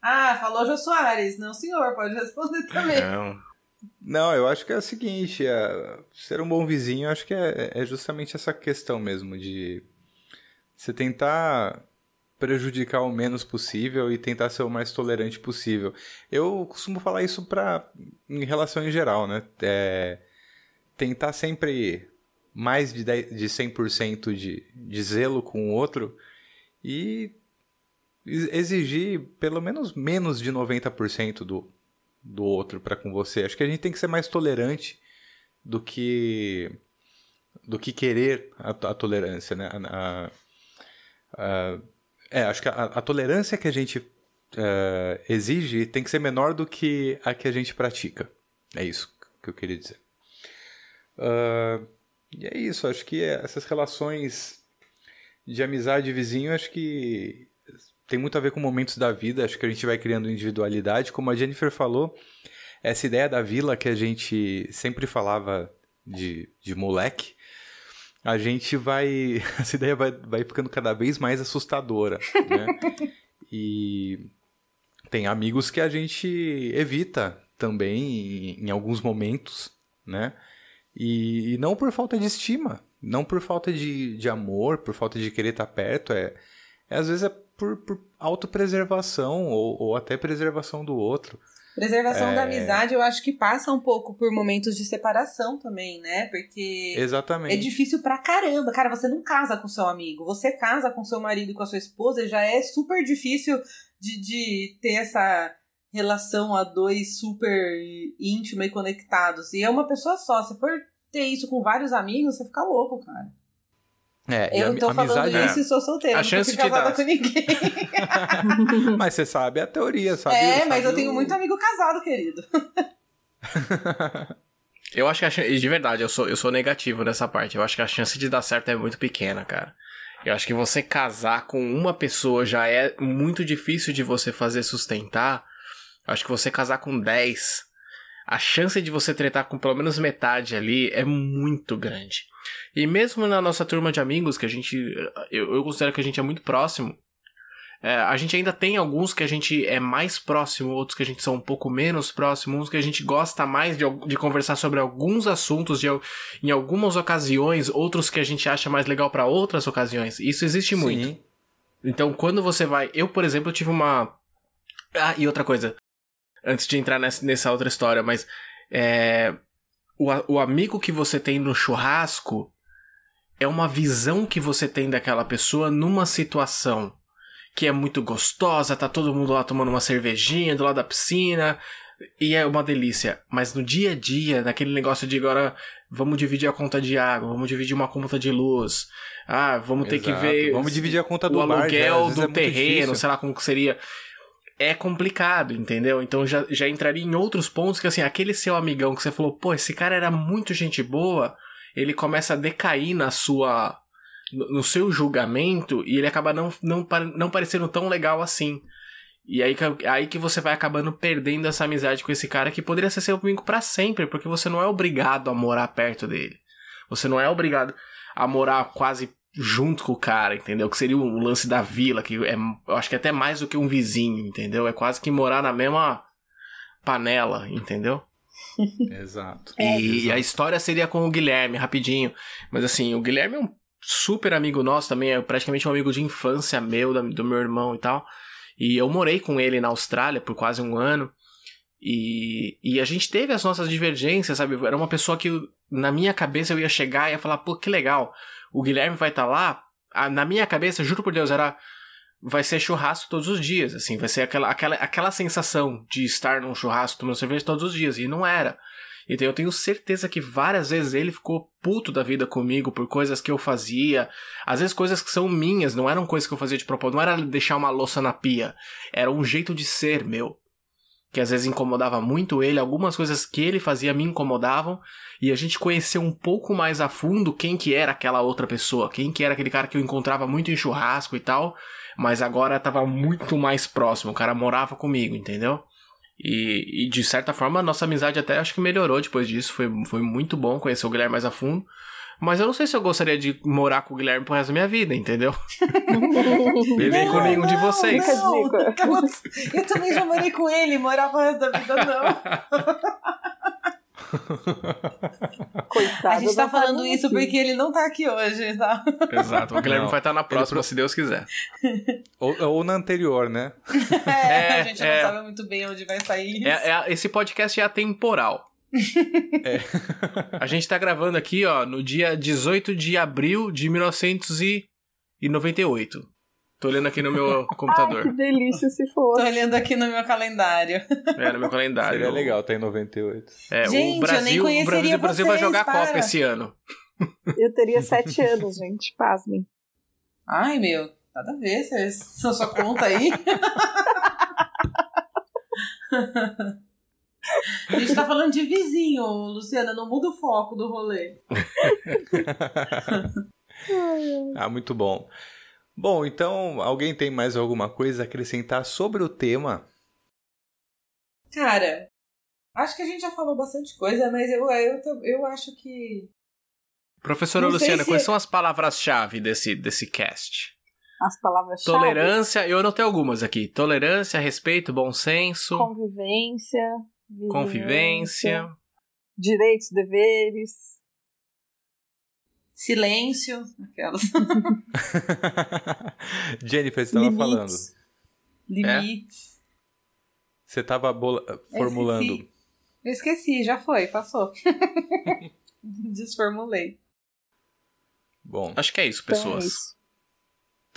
ah, falou Jô Soares. Não, senhor, pode responder também. Não. Não, eu acho que é o seguinte, é, ser um bom vizinho, acho que é, é justamente essa questão mesmo de você tentar prejudicar o menos possível e tentar ser o mais tolerante possível. Eu costumo falar isso para em relação em geral, né? É, tentar sempre mais de, 10, de 100% de, de zelo com o outro e exigir pelo menos menos de 90% do, do outro para com você. Acho que a gente tem que ser mais tolerante do que do que querer a, a tolerância, né? A, a, é, acho que a, tolerância que a gente uh, exige tem que ser menor do que a que a gente pratica. É isso que eu queria dizer. Uh, e é isso, acho que essas relações de amizade vizinho, acho que tem muito a ver com momentos da vida, acho que a gente vai criando individualidade. Como a Jennifer falou, essa ideia da vila que a gente sempre falava de, de moleque, a gente vai. Essa ideia vai, vai ficando cada vez mais assustadora, né? e tem amigos que a gente evita também em, em alguns momentos, né? E, e, não por falta de estima, não por falta de, de amor, por falta de querer estar perto, é, é às vezes é por, por autopreservação ou, ou até preservação do outro. Preservação é... da amizade, eu acho que passa um pouco por momentos de separação também, né? Porque Exatamente. é difícil pra caramba. Cara, você não casa com seu amigo. Você casa com seu marido e com a sua esposa, já é super difícil de, de ter essa relação a dois super íntima e conectados. E é uma pessoa só. Se for ter isso com vários amigos, você fica louco, cara. É, eu tô falando isso é... e sou solteira, a não chance tô casada com ninguém. mas você sabe a teoria, sabe? É, sabe mas eu tenho muito amigo casado, querido. eu acho que a chance, de verdade, eu sou, eu sou negativo nessa parte. Eu acho que a chance de dar certo é muito pequena, cara. Eu acho que você casar com uma pessoa já é muito difícil de você fazer sustentar. Eu acho que você casar com 10, a chance de você tretar com pelo menos metade ali é muito grande. E mesmo na nossa turma de amigos, que a gente. Eu, eu considero que a gente é muito próximo. É, a gente ainda tem alguns que a gente é mais próximo, outros que a gente são um pouco menos próximos, uns que a gente gosta mais de, de conversar sobre alguns assuntos de, em algumas ocasiões, outros que a gente acha mais legal para outras ocasiões. Isso existe Sim. muito. Então, quando você vai. Eu, por exemplo, tive uma. Ah, e outra coisa. Antes de entrar nessa, nessa outra história, mas. É, o, o amigo que você tem no churrasco é uma visão que você tem daquela pessoa numa situação que é muito gostosa, tá todo mundo lá tomando uma cervejinha do lado da piscina e é uma delícia. Mas no dia a dia, naquele negócio de agora vamos dividir a conta de água, vamos dividir uma conta de luz, ah, vamos Exato. ter que ver. Vamos dividir a conta do o aluguel bar, do é terreno, sei lá como que seria é complicado, entendeu? Então já, já entraria em outros pontos que, assim, aquele seu amigão que você falou, pô, esse cara era muito gente boa, ele começa a decair na sua. no, seu julgamento e ele acaba não, não, não parecendo tão legal assim. E aí, aí que você vai acabando perdendo essa amizade com esse cara que poderia ser seu amigo para sempre, porque você não é obrigado a morar perto dele. Você não é obrigado a morar quase junto com o cara, entendeu? Que seria o lance da vila, que é, eu acho que é até mais do que um vizinho, entendeu? É quase que morar na mesma panela, entendeu? exato. E, é, e a história seria com o Guilherme, rapidinho. Mas assim, o Guilherme é um super amigo nosso também, é praticamente um amigo de infância meu, do meu irmão e tal. E eu morei com ele na Austrália por quase um ano. E, e a gente teve as nossas divergências, sabe? Era uma pessoa que na minha cabeça eu ia chegar e ia falar, pô, que legal o Guilherme vai estar tá lá, na minha cabeça, juro por Deus, era vai ser churrasco todos os dias, assim, vai ser aquela, aquela, aquela sensação de estar num churrasco tomando cerveja todos os dias, e não era. Então eu tenho certeza que várias vezes ele ficou puto da vida comigo por coisas que eu fazia, às vezes coisas que são minhas, não eram coisas que eu fazia de propósito, não era deixar uma louça na pia, era um jeito de ser meu que às vezes incomodava muito ele, algumas coisas que ele fazia me incomodavam, e a gente conheceu um pouco mais a fundo quem que era aquela outra pessoa, quem que era aquele cara que eu encontrava muito em churrasco e tal, mas agora estava muito mais próximo, o cara morava comigo, entendeu? E, e, de certa forma a nossa amizade até acho que melhorou depois disso, foi, foi muito bom conhecer o Guilherme mais a fundo, Mas eu não sei se eu gostaria de morar com o Guilherme pro resto da minha vida, entendeu? Viver com nenhum de vocês. Não, eu também já morei com ele, morar pro resto da vida não. Coitado. A gente tá falando isso porque ele não tá aqui hoje, tá? Exato. O Guilherme Não. vai estar na próxima, pro- se Deus quiser. Ou, ou na anterior, né? É, É, a gente é. não sabe muito bem onde vai sair isso. É- é- esse podcast é atemporal. É. A gente tá gravando aqui, ó, no dia 18 de abril de 1998. Tô olhando aqui no meu Ai, que computador. delícia se Tô fosse. olhando aqui no meu calendário. É, no meu calendário. Seria legal, tá em 98. É, Gente, eu nem o Brasil, o Brasil, conheceria o Brasil vai jogar a Copa para. esse ano. Eu teria sete anos, gente. Pasmem. Ai, meu, nada a ver, vocês são sua conta aí. A gente tá falando de vizinho, Luciana, não muda o foco do rolê. Ah, muito bom. Bom, então, alguém tem mais alguma coisa a acrescentar sobre o tema? Cara, acho que a gente já falou bastante coisa, mas eu, eu, eu acho que. Professora Não Luciana, se- quais são as palavras-chave desse, desse cast? As palavras Tolerância, eu anotei algumas aqui. Tolerância, respeito, bom senso, Convivência. Vizinhança, convivência. Direitos, deveres. Silêncio, aquelas. Jennifer, você estava falando. Limites. Você estava formulando. esqueci. Eu esqueci, já foi, passou. Desformulei. Bom, Acho que é isso, Então é pessoas.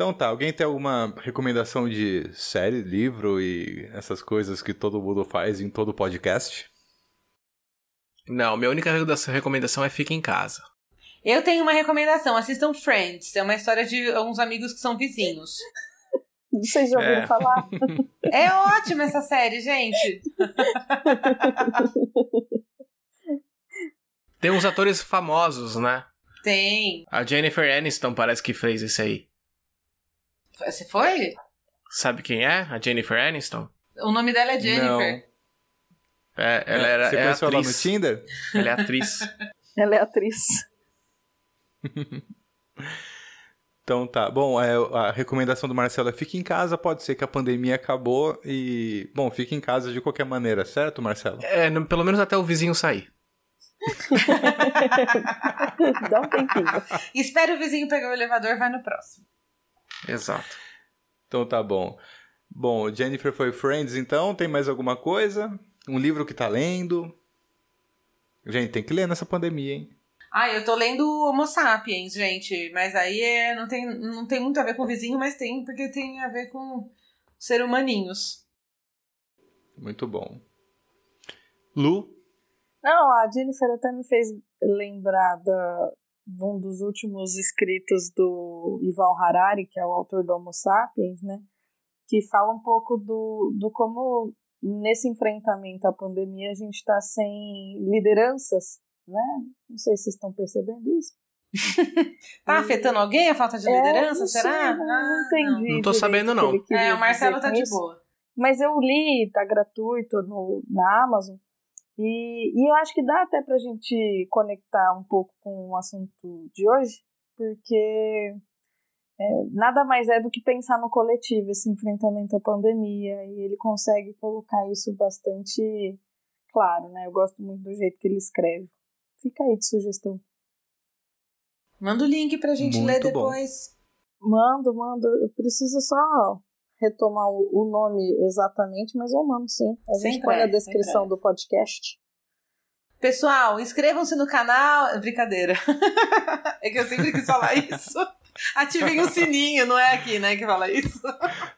Então tá. Alguém tem alguma recomendação de série, livro e essas coisas que todo mundo faz em todo podcast? Não, minha única recomendação é fique em casa. Eu tenho uma recomendação, assistam Friends. É uma história de uns amigos que são vizinhos. Vocês já ouviram É. falar? É ótima essa série, gente. Tem uns atores famosos, né? Tem. A Jennifer Aniston parece que fez isso aí. Você foi? Sabe quem é? A Jennifer Aniston? O nome dela é Jennifer. É, ela era Você é conheceu ela no atriz. Tinder? Ela é atriz. Ela é atriz. Então tá. Bom, é, a recomendação do Marcelo é fique em casa. Pode ser que a pandemia acabou e. Bom, fique em casa de qualquer maneira, certo, Marcelo? É, no- pelo menos até o vizinho sair. Dá um tempinho. Espera o vizinho pegar o elevador, vai no próximo. Exato. Então tá bom. Bom, Jennifer foi Friends, então. Tem mais alguma coisa? Um livro que tá lendo? Gente, tem que ler nessa pandemia, hein? Ah, eu tô lendo Homo Sapiens, gente. Mas aí é, não, tem, não tem muito a ver com o vizinho, mas tem porque tem a ver com ser humaninhos. Muito bom. Lu? Não, a Jennifer até me fez lembrar da, um dos últimos escritos do Yuval Harari, que é o autor do Homo Sapiens, né? Que fala um pouco do, do como nesse enfrentamento à pandemia a gente está sem lideranças, né? Não sei se vocês estão percebendo isso. Tá afetando alguém a falta de É, liderança? não sei, será? não, Ah, não entendi. Não tô direito sabendo, não. É, o Marcelo tá de isso. boa. Mas eu li, tá gratuito no, na Amazon. E, e eu acho que dá até pra gente conectar um pouco com o assunto de hoje, porque é, nada mais é do que pensar no coletivo, esse enfrentamento à pandemia, e ele consegue colocar isso bastante claro, né? Eu gosto muito do jeito que ele escreve. Fica aí de sugestão. Manda o link pra gente Muito ler bom. depois. Mando, mando. Eu preciso só retomar o, nome exatamente, mas eu mando sim. A gente põe na pressa, sem descrição pressa. do podcast. Pessoal, inscrevam-se no canal. Brincadeira. é que eu sempre quis falar isso. Ativem o sininho, não é aqui, né, que fala isso.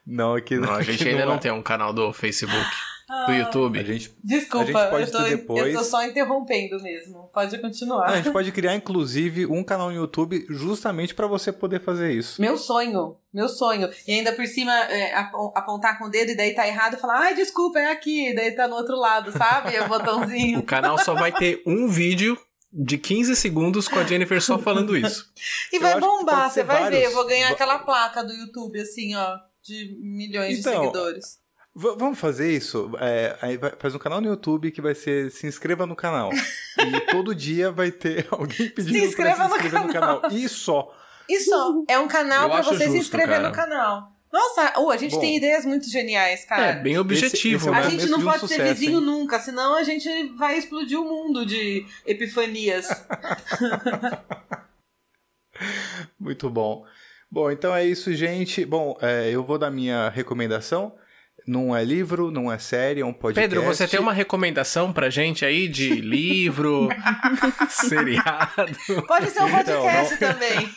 Não, aqui Não, a aqui gente ainda é. não tem um canal do Facebook, do A YouTube. gente, Desculpa, A gente pode eu, tô, ter depois. eu tô só interrompendo mesmo. Pode continuar. a gente pode criar, inclusive, um canal no YouTube justamente pra você poder fazer isso. Meu sonho, meu sonho. E ainda por cima é, ap- apontar com o dedo e daí tá errado e falar, ai, desculpa, é aqui. Daí tá no outro lado, sabe? O O botãozinho. canal só vai ter um vídeo de 15 segundos com a Jennifer só falando isso. E vai bombar, você vai ver. Eu vou ganhar aquela placa do YouTube, assim, ó, de milhões Então, de seguidores. V vamos fazer isso? É, aí vai, faz um canal no YouTube que vai ser se inscreva no canal. e todo dia vai ter alguém pedindo Se inscreva pra se no inscrever no canal. E só. Isso é um canal acho você se justo, inscrever cara. no canal. Nossa, oh, a gente Bom. tem ideias muito geniais, cara. É, bem objetivo, esse é o A momento gente não de um pode ser sucesso, vizinho hein? nunca, senão a gente vai explodir o mundo de epifanias. Muito bom. Bom, então é isso, gente. Bom, é, eu vou dar minha recomendação. Não é livro, não é série, é um podcast. Pedro, você tem uma recomendação pra gente aí de livro, seriado? Pode ser um Então, podcast também.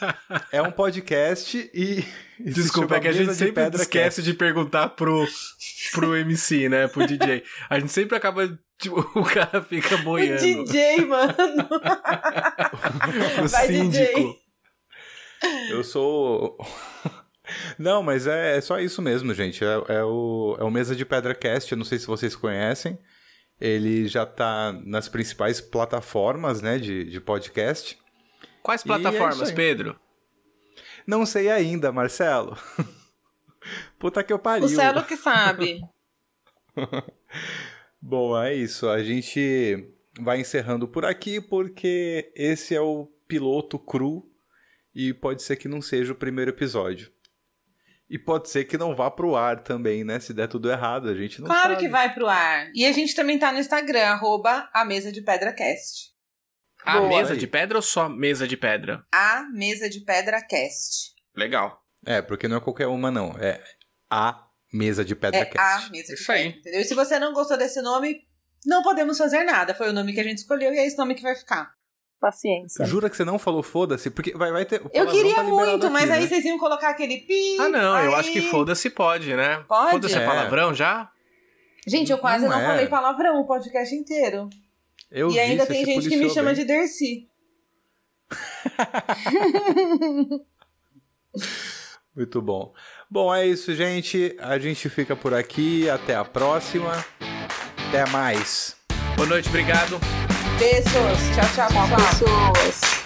É um podcast e. Desculpa, é que a gente Mesa de sempre Pedra esquece de perguntar pro, pro MC, né? Pro DJ. A gente sempre acaba. Tipo, o cara fica O boiando. DJ, mano. O Vai, DJ. síndico. Eu sou. Não, mas é, é só isso mesmo, gente. É, é o, é o Mesa de Pedra Cast. Eu não sei se vocês conhecem. Ele já tá nas principais plataformas né, de, de podcast. Quais é plataformas, aí. Pedro? Não sei ainda, Marcelo. Puta que eu pariu. O Celo que sabe. Bom, é isso. A gente vai encerrando por aqui porque esse é o piloto cru e pode ser que não seja o primeiro episódio. E pode ser que não vá pro ar também, né? Se der tudo errado, a gente não Claro sabe. que vai pro ar. E a gente também tá no Instagram, arroba a mesa de pedra cast. A Boa. mesa Aí. de pedra ou só mesa de pedra? A mesa de pedra cast. Legal. É, porque não é qualquer uma, não. É a mesa de pedra É cast. a mesa de Isso aí. pedra. Entendeu? E se você não gostou desse nome, não podemos fazer nada. Foi o nome que a gente escolheu e é esse nome que vai ficar. Paciência. Jura que você não falou foda-se? Porque vai, vai ter. o Eu queria tá muito, mas aqui, aí né? vocês iam colocar aquele pi. Ah, não, eu aí- acho que foda-se pode, né? Pode? Foda-se é palavrão já? Gente, eu quase Não não, é. falei palavrão o podcast inteiro. Eu e ainda tem gente que me chama bem. de Dercy. Muito bom. Bom, é isso, gente. A gente fica por aqui. Até a próxima. Até mais. Boa noite, obrigado. Beijos. Tchau, tchau, Tchau, pessoas.